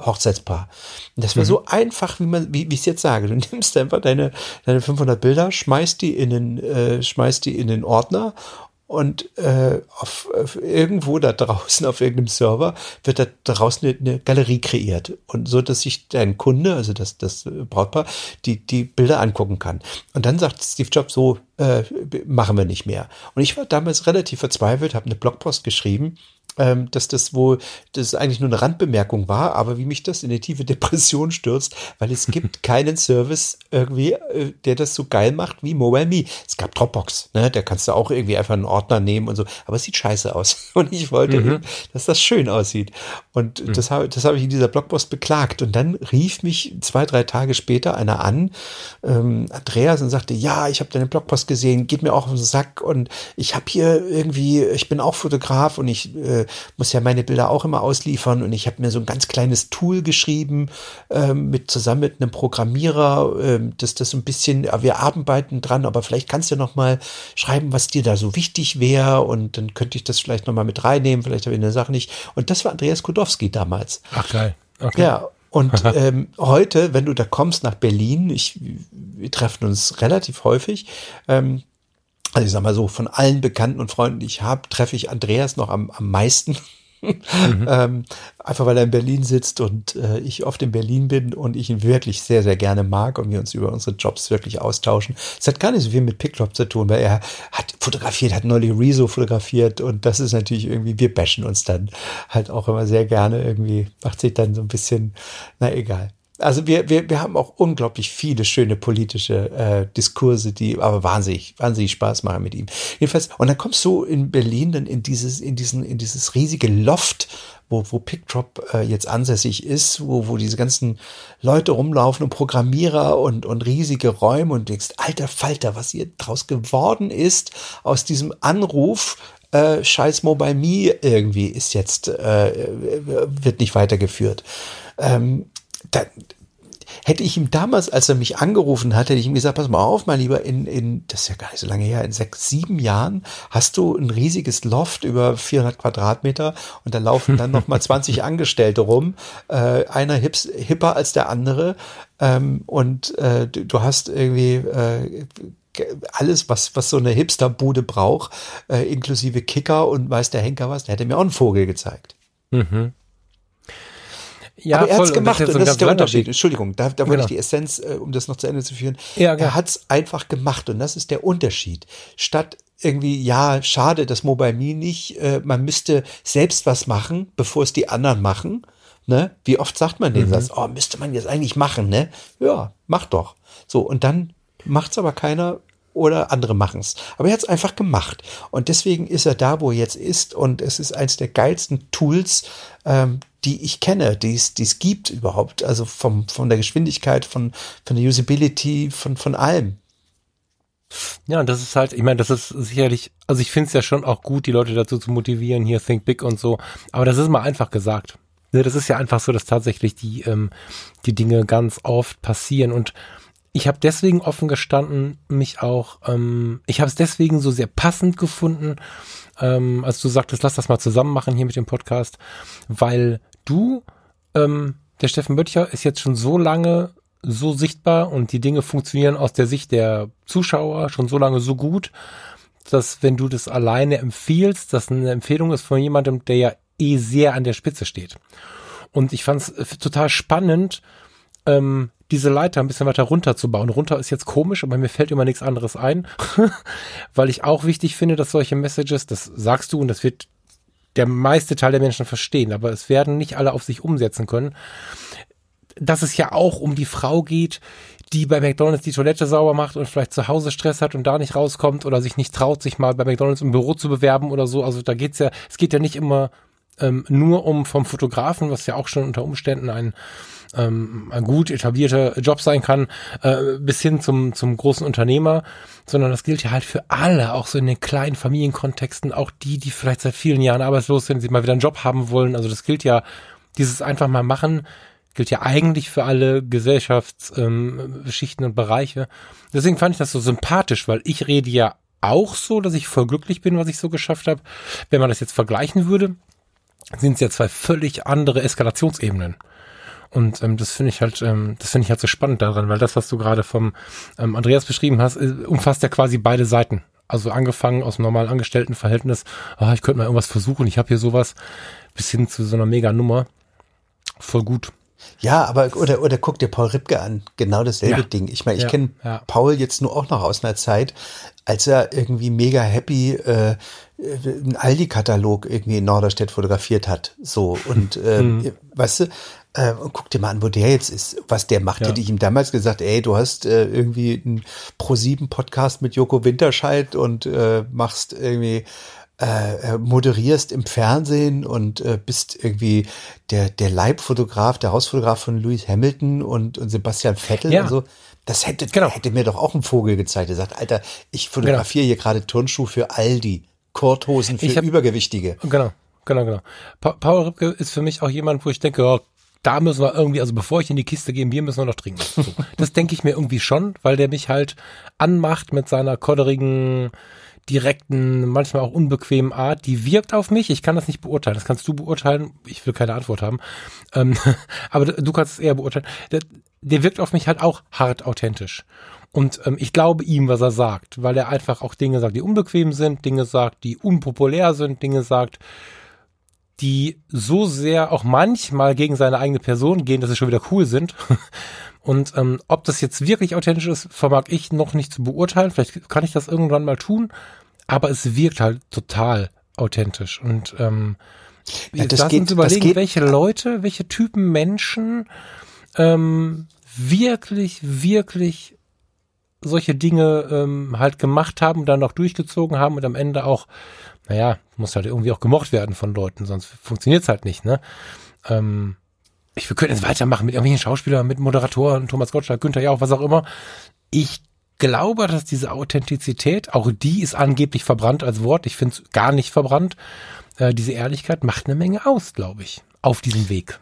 Speaker 2: Hochzeitspaar. Und das war mhm. so einfach, wie man, wie, wie ich es jetzt sage. Du nimmst einfach deine, deine 500 Bilder, schmeißt die in den, äh, schmeißt die in den Ordner und äh, auf, auf irgendwo da draußen auf irgendeinem Server wird da draußen eine, eine, Galerie kreiert und so, dass sich dein Kunde, also das, das Brautpaar, die, die Bilder angucken kann. Und dann sagt Steve Jobs so, äh, machen wir nicht mehr. Und ich war damals relativ verzweifelt, habe eine Blogpost geschrieben ähm, dass das wohl, das eigentlich nur eine Randbemerkung war, aber wie mich das in eine tiefe Depression stürzt, weil es gibt keinen Service irgendwie, äh, der das so geil macht wie MobileMe. Es gab Dropbox, ne, da kannst du auch irgendwie einfach einen Ordner nehmen und so, aber es sieht scheiße aus. Und ich wollte, mhm. dass das schön aussieht. Und mhm. das habe das habe ich in dieser Blogpost beklagt. Und dann rief mich zwei, drei Tage später einer an, ähm, Andreas, und sagte, ja, ich habe deine Blogpost gesehen, geht mir auch auf den Sack und ich habe hier irgendwie, ich bin auch Fotograf und ich äh, muss ja meine Bilder auch immer ausliefern und ich habe mir so ein ganz kleines Tool geschrieben ähm, mit zusammen mit einem Programmierer, ähm, dass das so ein bisschen, ja, wir arbeiten dran, aber vielleicht kannst du noch mal schreiben, was dir da so wichtig wäre und dann könnte ich das vielleicht noch mal mit reinnehmen, vielleicht habe ich eine Sache nicht. Und das war Andreas Kudowski damals.
Speaker 3: Ach geil. Okay.
Speaker 2: Ja, und ähm, heute, wenn du da kommst nach Berlin, ich, wir treffen uns relativ häufig, ähm, also ich sag mal so, von allen Bekannten und Freunden, die ich habe, treffe ich Andreas noch am, am meisten. Mhm. ähm, einfach weil er in Berlin sitzt und äh, ich oft in Berlin bin und ich ihn wirklich sehr, sehr gerne mag und wir uns über unsere Jobs wirklich austauschen. Es hat gar nicht so viel mit Pickdrop zu tun, weil er hat fotografiert, hat neulich Rezo fotografiert und das ist natürlich irgendwie, wir bashen uns dann halt auch immer sehr gerne irgendwie, macht sich dann so ein bisschen, na egal. Also wir, wir, wir haben auch unglaublich viele schöne politische äh, Diskurse, die aber wahnsinnig, wahnsinnig Spaß machen mit ihm. Jedenfalls, und dann kommst du in Berlin dann in dieses, in diesen, in dieses riesige Loft, wo, wo Pickdrop äh, jetzt ansässig ist, wo, wo diese ganzen Leute rumlaufen und Programmierer und, und riesige Räume und denkst, alter Falter, was hier draus geworden ist aus diesem Anruf, äh, scheiß Mobile Me irgendwie ist jetzt, äh, wird nicht weitergeführt. Ähm, da, hätte ich ihm damals, als er mich angerufen hat, hätte ich ihm gesagt, pass mal auf, mein Lieber, in, in, das ist ja gar nicht so lange her, in sechs, sieben Jahren hast du ein riesiges Loft über 400 Quadratmeter und da laufen dann nochmal 20 Angestellte rum, äh, einer hips, hipper als der andere ähm, und äh, du, du hast irgendwie äh, alles, was, was so eine Hipsterbude braucht, äh, inklusive Kicker und weiß der Henker was, der hätte mir auch einen Vogel gezeigt. Mhm. Ja, aber er hat es gemacht und das, und das ist der Unterschied. Entschuldigung, da, da wollte genau. ich die Essenz, äh, um das noch zu Ende zu führen. Ja, genau. Er hat es einfach gemacht und das ist der Unterschied. Statt irgendwie, ja, schade, das Mobile Me nicht, äh, man müsste selbst was machen, bevor es die anderen machen. Ne? Wie oft sagt man den mhm. Satz, oh, müsste man jetzt eigentlich machen, ne? Ja, mach doch. So, und dann macht's aber keiner oder andere machen es. Aber er hat es einfach gemacht. Und deswegen ist er da, wo er jetzt ist. Und es ist eines der geilsten Tools, ähm, die ich kenne, die es, die es gibt überhaupt. Also vom, von der Geschwindigkeit, von, von der Usability, von, von allem.
Speaker 3: Ja, und das ist halt, ich meine, das ist sicherlich, also ich finde es ja schon auch gut, die Leute dazu zu motivieren, hier Think Big und so, aber das ist mal einfach gesagt. Ne, das ist ja einfach so, dass tatsächlich die, ähm, die Dinge ganz oft passieren und ich habe deswegen offen gestanden, mich auch, ähm, ich habe es deswegen so sehr passend gefunden, ähm, als du sagtest, lass das mal zusammen machen hier mit dem Podcast, weil du, ähm, der Steffen Böttcher ist jetzt schon so lange so sichtbar und die Dinge funktionieren aus der Sicht der Zuschauer schon so lange so gut, dass wenn du das alleine empfiehlst, das eine Empfehlung ist von jemandem, der ja eh sehr an der Spitze steht. Und ich fand es äh, total spannend, ähm, diese Leiter ein bisschen weiter runterzubauen. Runter ist jetzt komisch, aber mir fällt immer nichts anderes ein, weil ich auch wichtig finde, dass solche Messages, das sagst du und das wird der meiste Teil der Menschen verstehen, aber es werden nicht alle auf sich umsetzen können dass es ja auch um die Frau geht, die bei McDonalds die Toilette sauber macht und vielleicht zu Hause Stress hat und da nicht rauskommt oder sich nicht traut, sich mal bei McDonalds im Büro zu bewerben oder so. Also da geht's ja, es geht ja nicht immer ähm, nur um vom Fotografen, was ja auch schon unter Umständen ein, ähm, ein gut etablierter Job sein kann, äh, bis hin zum, zum großen Unternehmer, sondern das gilt ja halt für alle, auch so in den kleinen Familienkontexten, auch die, die vielleicht seit vielen Jahren arbeitslos sind, sie mal wieder einen Job haben wollen. Also das gilt ja, dieses einfach mal machen, gilt ja eigentlich für alle Gesellschaftsschichten ähm, und Bereiche. Deswegen fand ich das so sympathisch, weil ich rede ja auch so, dass ich voll glücklich bin, was ich so geschafft habe. Wenn man das jetzt vergleichen würde, sind es ja zwei völlig andere Eskalationsebenen. Und ähm, das finde ich halt, ähm, das finde ich halt so spannend daran, weil das, was du gerade vom ähm, Andreas beschrieben hast, äh, umfasst ja quasi beide Seiten. Also angefangen aus dem normalen Angestelltenverhältnis, ah, ich könnte mal irgendwas versuchen, ich habe hier sowas, bis hin zu so einer mega Nummer. Voll gut.
Speaker 2: Ja, aber oder oder guck dir Paul Ripke an, genau dasselbe ja. Ding. Ich meine, ich ja, kenne ja. Paul jetzt nur auch noch aus einer Zeit, als er irgendwie mega happy äh, einen Aldi-Katalog irgendwie in Norderstedt fotografiert hat. So und äh, mhm. weißt du, äh, guck dir mal an, wo der jetzt ist, was der macht. Hätte ich ihm damals gesagt, ey, du hast äh, irgendwie einen Pro 7 Podcast mit Joko Winterscheid und äh, machst irgendwie äh, äh, moderierst im Fernsehen und äh, bist irgendwie der, der Leibfotograf, der Hausfotograf von Lewis Hamilton und, und Sebastian Vettel ja. und so. Das hätte, genau. hätte mir doch auch ein Vogel gezeigt. Er sagt, Alter, ich fotografiere genau. hier gerade Turnschuh für Aldi, Korthosen für hab, Übergewichtige.
Speaker 3: Genau, genau, genau. Pa Paul Ripke ist für mich auch jemand, wo ich denke, oh, da müssen wir irgendwie, also bevor ich in die Kiste gehe, Bier müssen wir noch trinken. So. das denke ich mir irgendwie schon, weil der mich halt anmacht mit seiner kodderigen, direkten, manchmal auch unbequemen Art, die wirkt auf mich. Ich kann das nicht beurteilen. Das kannst du beurteilen. Ich will keine Antwort haben. Ähm, aber du kannst es eher beurteilen. Der, der wirkt auf mich halt auch hart authentisch. Und ähm, ich glaube ihm, was er sagt, weil er einfach auch Dinge sagt, die unbequem sind, Dinge sagt, die unpopulär sind, Dinge sagt, die so sehr auch manchmal gegen seine eigene Person gehen, dass sie schon wieder cool sind. Und ähm, ob das jetzt wirklich authentisch ist, vermag ich noch nicht zu beurteilen. Vielleicht kann ich das irgendwann mal tun aber es wirkt halt total authentisch. Und ähm, ja, das lass geht, uns überlegen, welche Leute, welche Typen Menschen ähm, wirklich, wirklich solche Dinge ähm, halt gemacht haben und dann auch durchgezogen haben und am Ende auch, naja, muss halt irgendwie auch gemocht werden von Leuten, sonst funktioniert's halt nicht, ne? Ähm, ich, wir können jetzt weitermachen mit irgendwelchen Schauspielern, mit Moderatoren, Thomas Gottschalk, Günther Jauch, was auch immer. Ich glaube, dass diese Authentizität, auch die ist angeblich verbrannt als Wort, ich finde es gar nicht verbrannt, äh, diese Ehrlichkeit macht eine Menge aus, glaube ich, auf diesem Weg.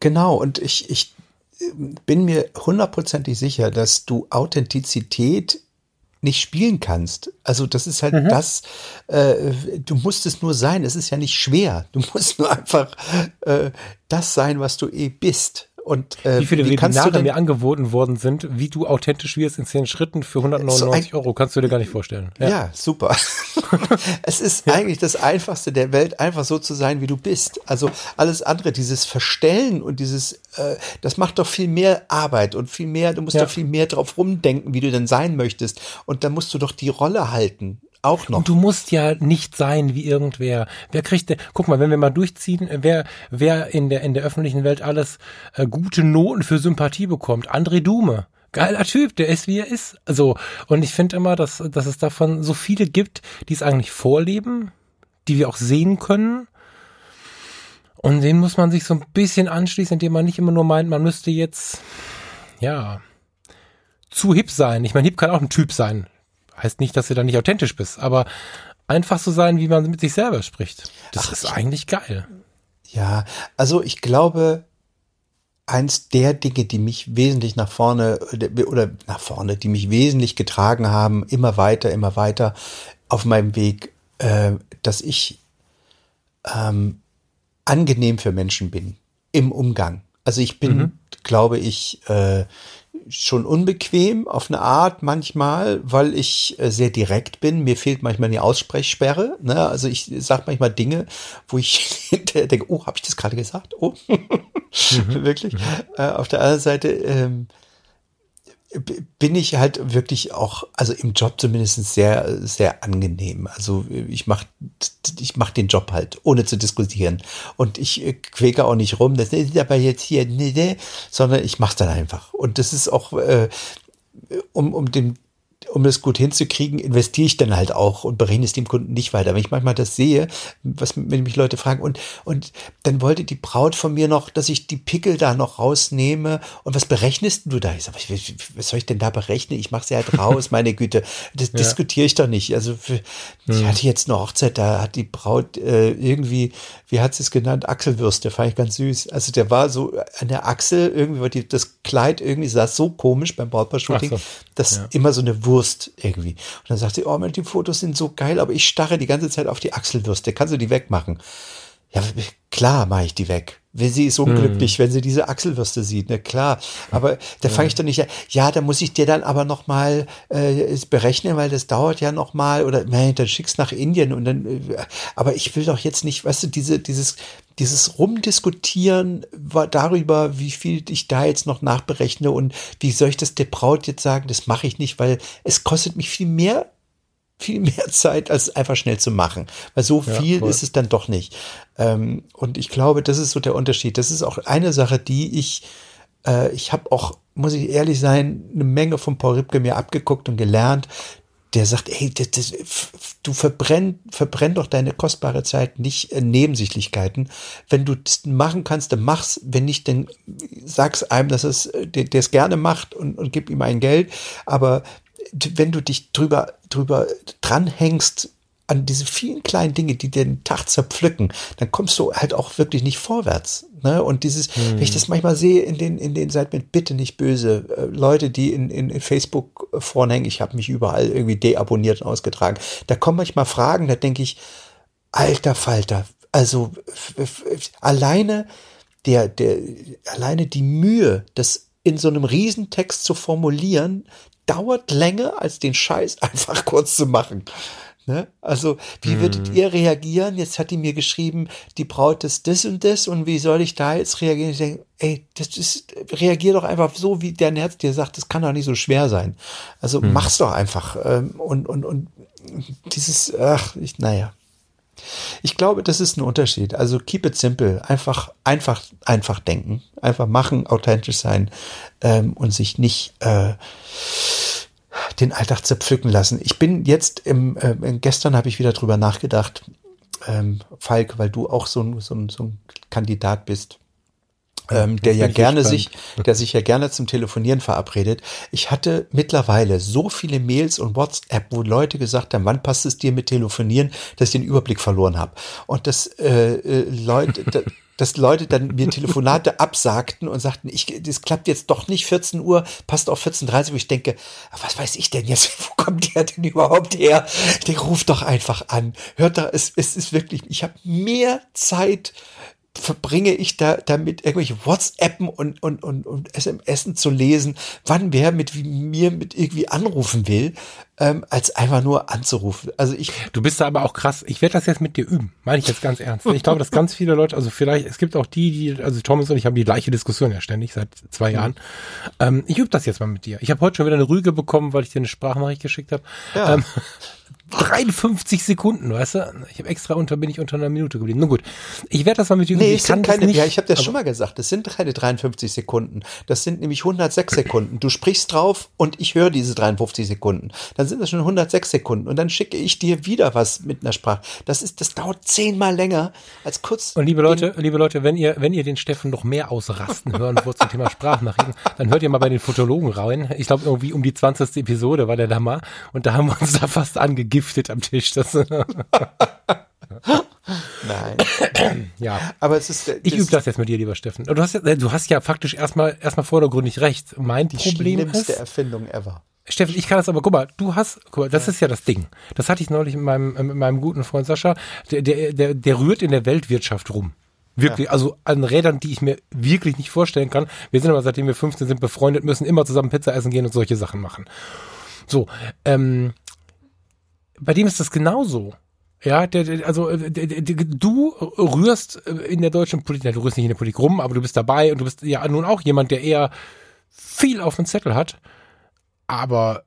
Speaker 2: Genau, und ich, ich äh, bin mir hundertprozentig sicher, dass du Authentizität nicht spielen kannst. Also das ist halt mhm. das, äh, du musst es nur sein, es ist ja nicht schwer. Du musst nur einfach äh, das sein, was du eh bist. Und,
Speaker 3: äh, wie viele wie Webinare mir angeboten worden sind, wie du authentisch wirst in zehn Schritten für 199 so Euro, kannst du dir gar nicht vorstellen.
Speaker 2: Ja, ja super. es ist ja. eigentlich das Einfachste der Welt, einfach so zu sein, wie du bist. Also alles andere, dieses Verstellen und dieses, äh, das macht doch viel mehr Arbeit und viel mehr, du musst ja. doch viel mehr drauf rumdenken, wie du denn sein möchtest. Und dann musst du doch die Rolle halten auch noch.
Speaker 3: Und du musst ja nicht sein wie irgendwer. Wer kriegt denn, guck mal, wenn wir mal durchziehen, wer, wer in der, in der öffentlichen Welt alles äh, gute Noten für Sympathie bekommt. André Dume. geiler Typ, der ist wie er ist. So. Und ich finde immer, dass, dass es davon so viele gibt, die es eigentlich vorleben, die wir auch sehen können. Und den muss man sich so ein bisschen anschließen, indem man nicht immer nur meint, man müsste jetzt, ja, zu hip sein. Ich meine, hip kann auch ein Typ sein. Heißt nicht, dass du da nicht authentisch bist, aber einfach so sein, wie man mit sich selber spricht. Das Ach, ist eigentlich geil.
Speaker 2: Ja, also ich glaube, eins der Dinge, die mich wesentlich nach vorne oder nach vorne, die mich wesentlich getragen haben, immer weiter, immer weiter auf meinem Weg, äh, dass ich ähm, angenehm für Menschen bin im Umgang. Also ich bin, mhm. glaube ich, äh, schon unbequem auf eine Art manchmal, weil ich äh, sehr direkt bin. Mir fehlt manchmal die Aussprechsperre. Ne? Also ich sage manchmal Dinge, wo ich hinterher denke, oh, habe ich das gerade gesagt? Oh, mhm. wirklich. Mhm. Äh, auf der anderen Seite ähm, bin ich halt wirklich auch, also im Job zumindest sehr, sehr angenehm. Also ich mache ich mach den Job halt, ohne zu diskutieren. Und ich äh, quäke auch nicht rum, das ist aber jetzt hier, sondern ich mache dann einfach. Und das ist auch, äh, um, um dem um das gut hinzukriegen, investiere ich dann halt auch und berechne es dem Kunden nicht weiter. Wenn ich manchmal das sehe, was wenn mich Leute fragen, und, und dann wollte die Braut von mir noch, dass ich die Pickel da noch rausnehme. Und was berechnest du da? Ich sage, was soll ich denn da berechnen? Ich mache sie halt raus, meine Güte. Das ja. diskutiere ich doch nicht. Also für, ich hm. hatte jetzt eine Hochzeit, da hat die Braut äh, irgendwie, wie hat sie es genannt, Achselwürste, fand ich ganz süß. Also der war so an der Achsel, irgendwie war die, das Kleid irgendwie saß so komisch beim Brautpaar-Shooting, so. dass ja. immer so eine Wurst irgendwie. Und dann sagt sie, oh, die Fotos sind so geil, aber ich starre die ganze Zeit auf die Achselwürste. Kannst du die wegmachen? Ja, klar mache ich die weg. Wenn sie ist unglücklich, hm. wenn sie diese Achselwürste sieht, ne klar. Aber da fange ich doch nicht an. Ja, da muss ich dir dann aber noch mal äh, berechnen, weil das dauert ja noch mal oder nein, dann schickst nach Indien und dann. Äh, aber ich will doch jetzt nicht, weißt du, diese dieses dieses Rumdiskutieren darüber, wie viel ich da jetzt noch nachberechne und wie soll ich das der Braut jetzt sagen, das mache ich nicht, weil es kostet mich viel mehr viel mehr Zeit, als einfach schnell zu machen. Weil so viel ja, ist es dann doch nicht. Ähm, und ich glaube, das ist so der Unterschied. Das ist auch eine Sache, die ich, äh, ich habe auch, muss ich ehrlich sein, eine Menge von Paul Ripke mir abgeguckt und gelernt. Der sagt, ey, das, das, du verbrenn, verbrenn doch deine kostbare Zeit nicht in Nebensächlichkeiten. Wenn du das machen kannst, dann mach's. Wenn nicht, dann sag's einem, dass es, der es gerne macht und, und gib ihm ein Geld. Aber wenn du dich drüber, drüber dranhängst, an diese vielen kleinen Dinge, die den Tag zerpflücken, dann kommst du halt auch wirklich nicht vorwärts. Ne? Und dieses, hm. wenn ich das manchmal sehe in den, in den, seid mir bitte nicht böse, äh, Leute, die in, in, in Facebook vorhängen, ich habe mich überall irgendwie deabonniert und ausgetragen, da kommen manchmal Fragen, da denke ich, alter Falter, also alleine der, der, alleine die Mühe, das in so einem Riesentext zu formulieren, dauert länger, als den Scheiß einfach kurz zu machen. Ne? Also, wie würdet mm. ihr reagieren? Jetzt hat die mir geschrieben, die Braut ist das und das und wie soll ich da jetzt reagieren? Ich denke, ey, das ist, reagier doch einfach so, wie dein Herz dir sagt, das kann doch nicht so schwer sein. Also mm. mach's doch einfach. Ähm, und, und, und dieses, ach, ich, naja. Ich glaube, das ist ein Unterschied. Also keep it simple. Einfach, einfach, einfach denken. Einfach machen, authentisch sein ähm, und sich nicht äh, den Alltag zerpflücken lassen. Ich bin jetzt im, äh, gestern habe ich wieder drüber nachgedacht, ähm, Falk, weil du auch so, so, so ein Kandidat bist ähm, der ja gerne sich, der sich ja gerne zum Telefonieren verabredet. Ich hatte mittlerweile so viele Mails und WhatsApp, wo Leute gesagt haben, wann passt es dir mit Telefonieren, dass ich den Überblick verloren habe. Und das äh, äh, Leute, dass Leute dann mir Telefonate absagten und sagten, ich, das klappt jetzt doch nicht 14 Uhr, passt auf 14.30 Uhr. Ich denke, was weiß ich denn jetzt? Wo kommt der denn überhaupt her? Ich denke, ruf doch einfach an. Hört da, es, es ist wirklich, ich habe mehr Zeit verbringe ich da damit irgendwelche WhatsAppen und, und, und, und SMS zu lesen, wann wer mit mir mit irgendwie anrufen will, ähm, als einfach nur anzurufen. Also ich.
Speaker 3: Du bist da aber auch krass. Ich werde das jetzt mit dir üben. Meine ich jetzt ganz ernst. Ich glaube, dass ganz viele Leute, also vielleicht, es gibt auch die, die, also Thomas und ich haben die gleiche Diskussion ja ständig seit zwei mhm. Jahren. Ähm, ich übe das jetzt mal mit dir. Ich habe heute schon wieder eine Rüge bekommen, weil ich dir eine Sprachnachricht geschickt habe. Ja. Ähm, 53 Sekunden, weißt du? Ich habe extra unter, bin ich unter einer Minute geblieben. Nun gut, ich werde das mal mit dir
Speaker 2: Nee,
Speaker 3: ich
Speaker 2: sind keine,
Speaker 3: nicht,
Speaker 2: ja, ich habe das
Speaker 3: aber-
Speaker 2: schon mal gesagt, das sind keine 53 Sekunden. Das sind nämlich 106 Sekunden. Du sprichst drauf und ich höre diese 53 Sekunden. Dann sind das schon 106 Sekunden und dann schicke ich dir wieder was mit einer Sprache. Das ist, das dauert zehnmal länger als kurz.
Speaker 3: Und liebe Leute, liebe Leute, wenn ihr, wenn ihr den Steffen noch mehr ausrasten hören wollt zum Thema Sprachnachrichten, dann hört ihr mal bei den Fotologen rein. Ich glaube, irgendwie um die 20. Episode war der da mal. Und da haben wir uns da fast angegiftet am Tisch. Das,
Speaker 2: Nein.
Speaker 3: ja.
Speaker 2: Aber es ist,
Speaker 3: Ich übe das jetzt mit dir, lieber Steffen. Du hast ja, du hast ja faktisch erstmal, erstmal vordergründig recht. Mein
Speaker 2: die
Speaker 3: Problem
Speaker 2: schlimmste
Speaker 3: ist,
Speaker 2: Erfindung ever.
Speaker 3: Steffen, ich kann das aber, guck mal, du hast, guck mal, das ist ja das Ding. Das hatte ich neulich mit meinem, mit meinem guten Freund Sascha. Der, der, der, der rührt in der Weltwirtschaft rum. Wirklich, also an Rädern, die ich mir wirklich nicht vorstellen kann. Wir sind aber, seitdem wir 15 sind, befreundet, müssen immer zusammen Pizza essen gehen und solche Sachen machen. So, ähm, bei dem ist das genauso. Ja, der, der, also äh, der, du rührst äh, in der deutschen Politik, du rührst nicht in der Politik rum, aber du bist dabei und du bist ja nun auch jemand, der eher viel auf dem Zettel hat. Aber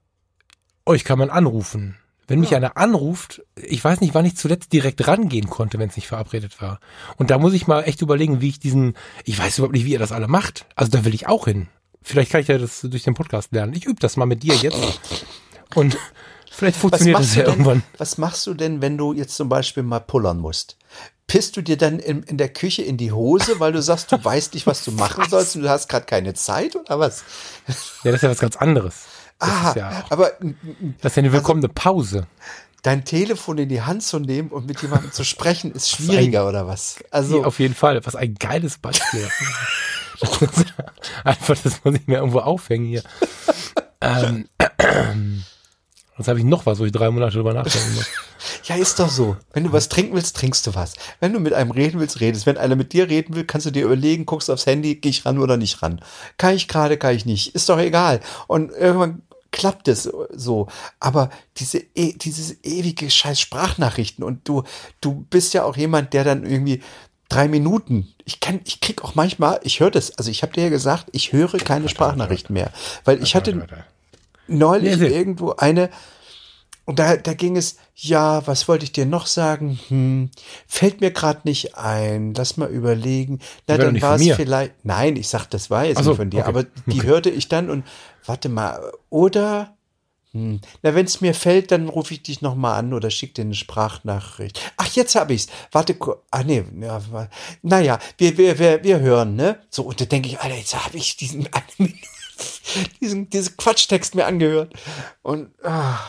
Speaker 3: euch kann man anrufen. Wenn mich einer anruft, ich weiß nicht, wann ich zuletzt direkt rangehen konnte, wenn es nicht verabredet war. Und da muss ich mal echt überlegen, wie ich diesen, ich weiß überhaupt nicht, wie ihr das alle macht. Also da will ich auch hin. Vielleicht kann ich ja das durch den Podcast lernen. Ich übe das mal mit dir jetzt. Und vielleicht
Speaker 2: Was
Speaker 3: funktioniert das ja
Speaker 2: denn,
Speaker 3: irgendwann.
Speaker 2: was machst du denn, wenn du jetzt zum Beispiel mal pullern musst? Pisst du dir dann in, in der Küche in die Hose, weil du sagst, du weißt nicht, was du machen sollst und du hast gerade keine Zeit oder was?
Speaker 3: Ja, das ist ja was ganz anderes. Das
Speaker 2: Ah,
Speaker 3: ist ja,
Speaker 2: aber mm, mm,
Speaker 3: das ist ja eine willkommene Pause.
Speaker 2: dein Telefon in die Hand zu nehmen und mit jemandem zu sprechen, ist schwieriger oder was? Also,
Speaker 3: Auf jeden Fall. Was ein geiles Beispiel. Einfach, das muss ich mir irgendwo aufhängen hier. ähm, Jetzt habe ich noch was, wo ich drei Monate drüber nachdenken muss.
Speaker 2: ja, ist doch so. Wenn du was trinken willst, trinkst du was. Wenn du mit einem reden willst, redest. Wenn einer mit dir reden will, kannst du dir überlegen, guckst aufs Handy, gehe ich ran oder nicht ran. Kann ich gerade, kann ich nicht. Ist doch egal. Und irgendwann klappt es so. Aber diese, e dieses ewige scheiß Sprachnachrichten und du, du bist ja auch jemand, der dann irgendwie drei Minuten. Ich kann, ich krieg auch manchmal, ich höre das, also ich habe dir ja gesagt, ich höre keine Sprachnachrichten mehr, weil ich hatte neulich
Speaker 3: sehr-
Speaker 2: irgendwo eine, und da, da ging es, ja, was wollte ich dir noch sagen? Hm, fällt mir gerade nicht ein. Lass mal überlegen. Na, dann war es vielleicht. Nein, ich sag, das war jetzt
Speaker 3: so,
Speaker 2: nicht von dir,
Speaker 3: okay.
Speaker 2: aber die hörte ich dann und warte mal, oder? Hm, na, wenn es mir fällt, dann rufe ich dich noch mal an oder schick dir eine Sprachnachricht. Ach, jetzt habe ich's. Warte, ah nee, ja, naja, wir, wir, wir, wir hören, ne? So, und da denke ich, Alter, jetzt habe ich diesen, diesen, diesen Quatschtext mir angehört. Und ah,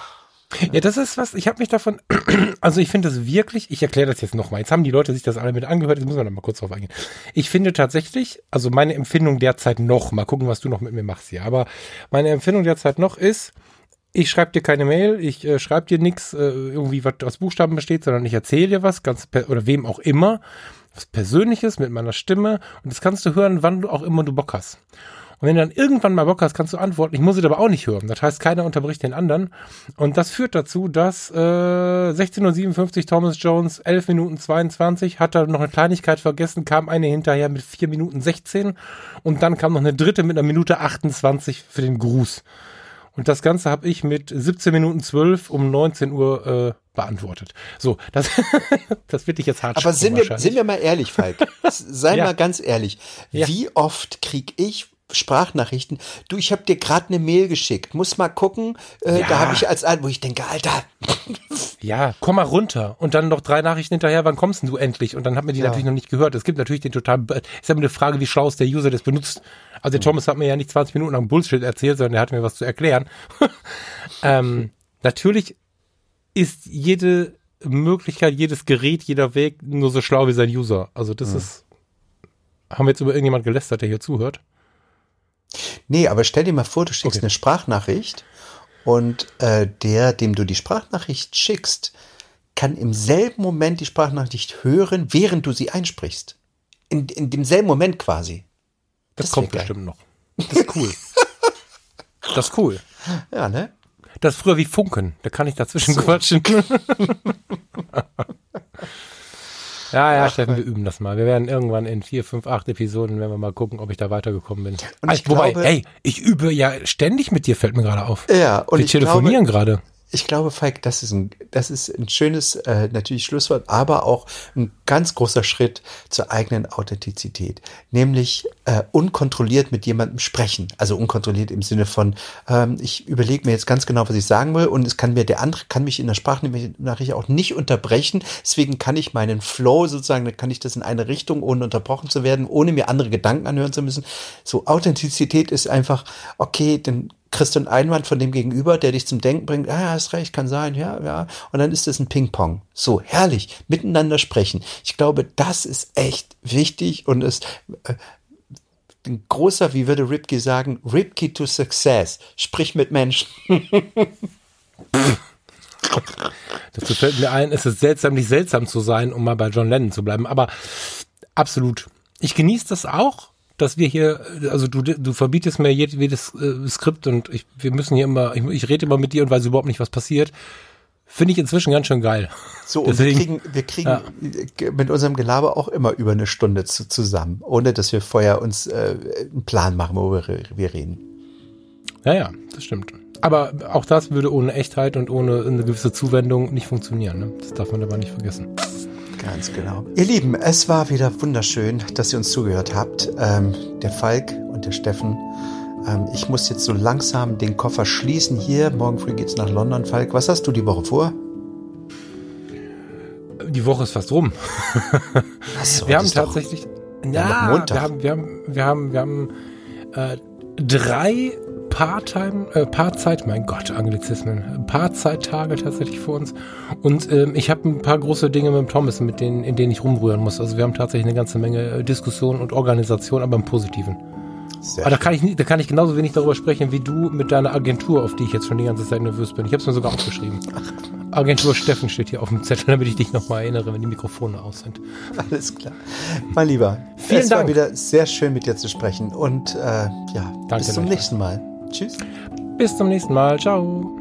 Speaker 3: Ja, das ist was, ich habe mich davon, also ich finde das wirklich, ich erkläre das jetzt nochmal, jetzt haben die Leute sich das alle mit angehört, jetzt müssen wir da mal kurz drauf eingehen. Ich finde tatsächlich, also meine Empfindung derzeit noch, mal gucken, was du noch mit mir machst hier, aber meine Empfindung derzeit noch ist, ich schreibe dir keine Mail, ich äh, schreibe dir nichts, äh, irgendwie was aus Buchstaben besteht, sondern ich erzähle dir was, ganz oder wem auch immer, was Persönliches mit meiner Stimme und das kannst du hören, wann du auch immer du Bock hast. Und wenn du dann irgendwann mal Bock hast, kannst du antworten. Ich muss es aber auch nicht hören. Das heißt, keiner unterbricht den anderen. Und das führt dazu, dass äh, 16.57 Uhr Thomas Jones, 11 Minuten 22, hat er noch eine Kleinigkeit vergessen, kam eine hinterher mit 4 Minuten 16 und dann kam noch eine dritte mit einer Minute 28 für den Gruß. Und das Ganze habe ich mit 17 Minuten 12 um 19 Uhr äh, beantwortet. So, das, das wird dich jetzt hart
Speaker 2: Aber sind wir, sind wir mal ehrlich, Falk? Sei
Speaker 3: Ja.
Speaker 2: mal ganz ehrlich.
Speaker 3: Ja.
Speaker 2: Wie oft krieg ich Sprachnachrichten? Du, ich habe dir gerade eine Mail geschickt. Muss mal gucken. Äh,
Speaker 3: Ja.
Speaker 2: Da habe ich als wo ich denke, Alter,
Speaker 3: Ja, komm mal runter. Und dann noch drei Nachrichten hinterher, wann kommst denn du endlich? Und dann hat mir die
Speaker 2: Ja.
Speaker 3: natürlich noch nicht gehört. Es gibt natürlich den totalen, Be- ist aber eine Frage, wie schlau ist der User das benutzt. Also der Thomas hat mir ja nicht 20 Minuten lang Bullshit erzählt, sondern er hat mir was zu erklären. ähm, natürlich ist jede Möglichkeit, jedes Gerät, jeder Weg nur so schlau wie sein User. Also das ist, haben wir jetzt über irgendjemand gelästert, der hier zuhört?
Speaker 2: Nee, aber stell dir mal vor, du schickst
Speaker 3: Okay.
Speaker 2: eine Sprachnachricht und äh, der, dem du die Sprachnachricht schickst, kann im selben Moment die Sprachnachricht hören, während du sie einsprichst. In, in demselben Moment quasi.
Speaker 3: Das,
Speaker 2: Das
Speaker 3: kommt bestimmt noch. Das ist cool. das ist cool.
Speaker 2: Ja, ne?
Speaker 3: Das ist früher wie Funken. Da kann ich dazwischen quatschen. ja, ja, Steffen, wir üben das mal. Wir werden irgendwann in vier, fünf, acht Episoden, wenn wir mal gucken, ob ich da weitergekommen bin.
Speaker 2: Und ich
Speaker 3: Ah, Wobei,
Speaker 2: glaube-
Speaker 3: hey, ich übe ja ständig mit dir, fällt mir gerade auf.
Speaker 2: Ja, und
Speaker 3: wir
Speaker 2: ich
Speaker 3: telefonieren gerade.
Speaker 2: Ich glaube, Falk, das ist ein, das ist ein schönes, äh, natürlich Schlusswort, aber auch ein ganz großer Schritt zur eigenen Authentizität. Nämlich äh, unkontrolliert mit jemandem sprechen. Also unkontrolliert im Sinne von, ähm, ich überlege mir jetzt ganz genau, was ich sagen will und es kann mir, der andere kann mich in der Sprachnachricht auch nicht unterbrechen. Deswegen kann ich meinen Flow sozusagen, kann ich das in eine Richtung, ohne unterbrochen zu werden, ohne mir andere Gedanken anhören zu müssen. So Authentizität ist einfach, okay, dann kriegst du einen Einwand von dem Gegenüber, der dich zum Denken bringt, ah, hast recht, kann sein, ja, ja. Und dann ist es ein Ping-Pong. So, herrlich, miteinander sprechen. Ich glaube, das ist echt wichtig und ist äh, ein großer, wie würde Ripke sagen, Ripke to Success. Sprich mit Menschen.
Speaker 3: Dazu fällt mir ein, es ist seltsam, nicht seltsam zu sein, um mal bei John Lennon zu bleiben. Aber absolut. Ich genieße das auch dass wir hier, also du, du verbietest mir jedes äh, Skript und ich, wir müssen hier immer, ich, ich rede immer mit dir und weiß überhaupt nicht, was passiert. Finde ich inzwischen ganz schön geil.
Speaker 2: So, und Deswegen, wir kriegen, wir kriegen ja. mit unserem Gelaber auch immer über eine Stunde zu, zusammen, ohne dass wir vorher uns äh, einen Plan machen, worüber wir reden.
Speaker 3: Ja, ja, das stimmt. Aber auch das würde ohne Echtheit und ohne eine gewisse Zuwendung nicht funktionieren. Ne? Das darf man aber nicht vergessen.
Speaker 2: Ganz genau. Ihr Lieben, es war wieder wunderschön, dass ihr uns zugehört habt. Ähm, der Falk und der Steffen. Ähm, ich muss jetzt so langsam den Koffer schließen hier. Morgen früh geht's nach London. Falk, was hast du die Woche vor?
Speaker 3: Die Woche ist fast rum. Was, wir haben tatsächlich. Ja, Montag. wir haben, wir haben, wir haben, wir haben äh, drei Part-Time, äh, Part-Zeit, mein Gott, Anglizismen, Part-Zeit-Tage tatsächlich vor uns. Und ähm, ich habe ein paar große Dinge mit dem Thomas, mit denen, in denen ich rumrühren muss. Also wir haben tatsächlich eine ganze Menge äh, Diskussion und Organisation, aber im Positiven. Sehr aber da kann, ich, da kann ich genauso wenig darüber sprechen wie du mit deiner Agentur, auf die ich jetzt schon die ganze Zeit nervös bin. Ich habe es mir sogar aufgeschrieben. Agentur Steffen steht hier auf dem Zettel, damit ich dich nochmal erinnere, wenn die Mikrofone aus sind.
Speaker 2: Alles klar. Mein Lieber, Vielen es Dank. war wieder sehr schön mit dir zu sprechen und äh, ja, Danke bis zum nächsten Mal. Tschüss.
Speaker 3: Bis zum nächsten Mal. Ciao.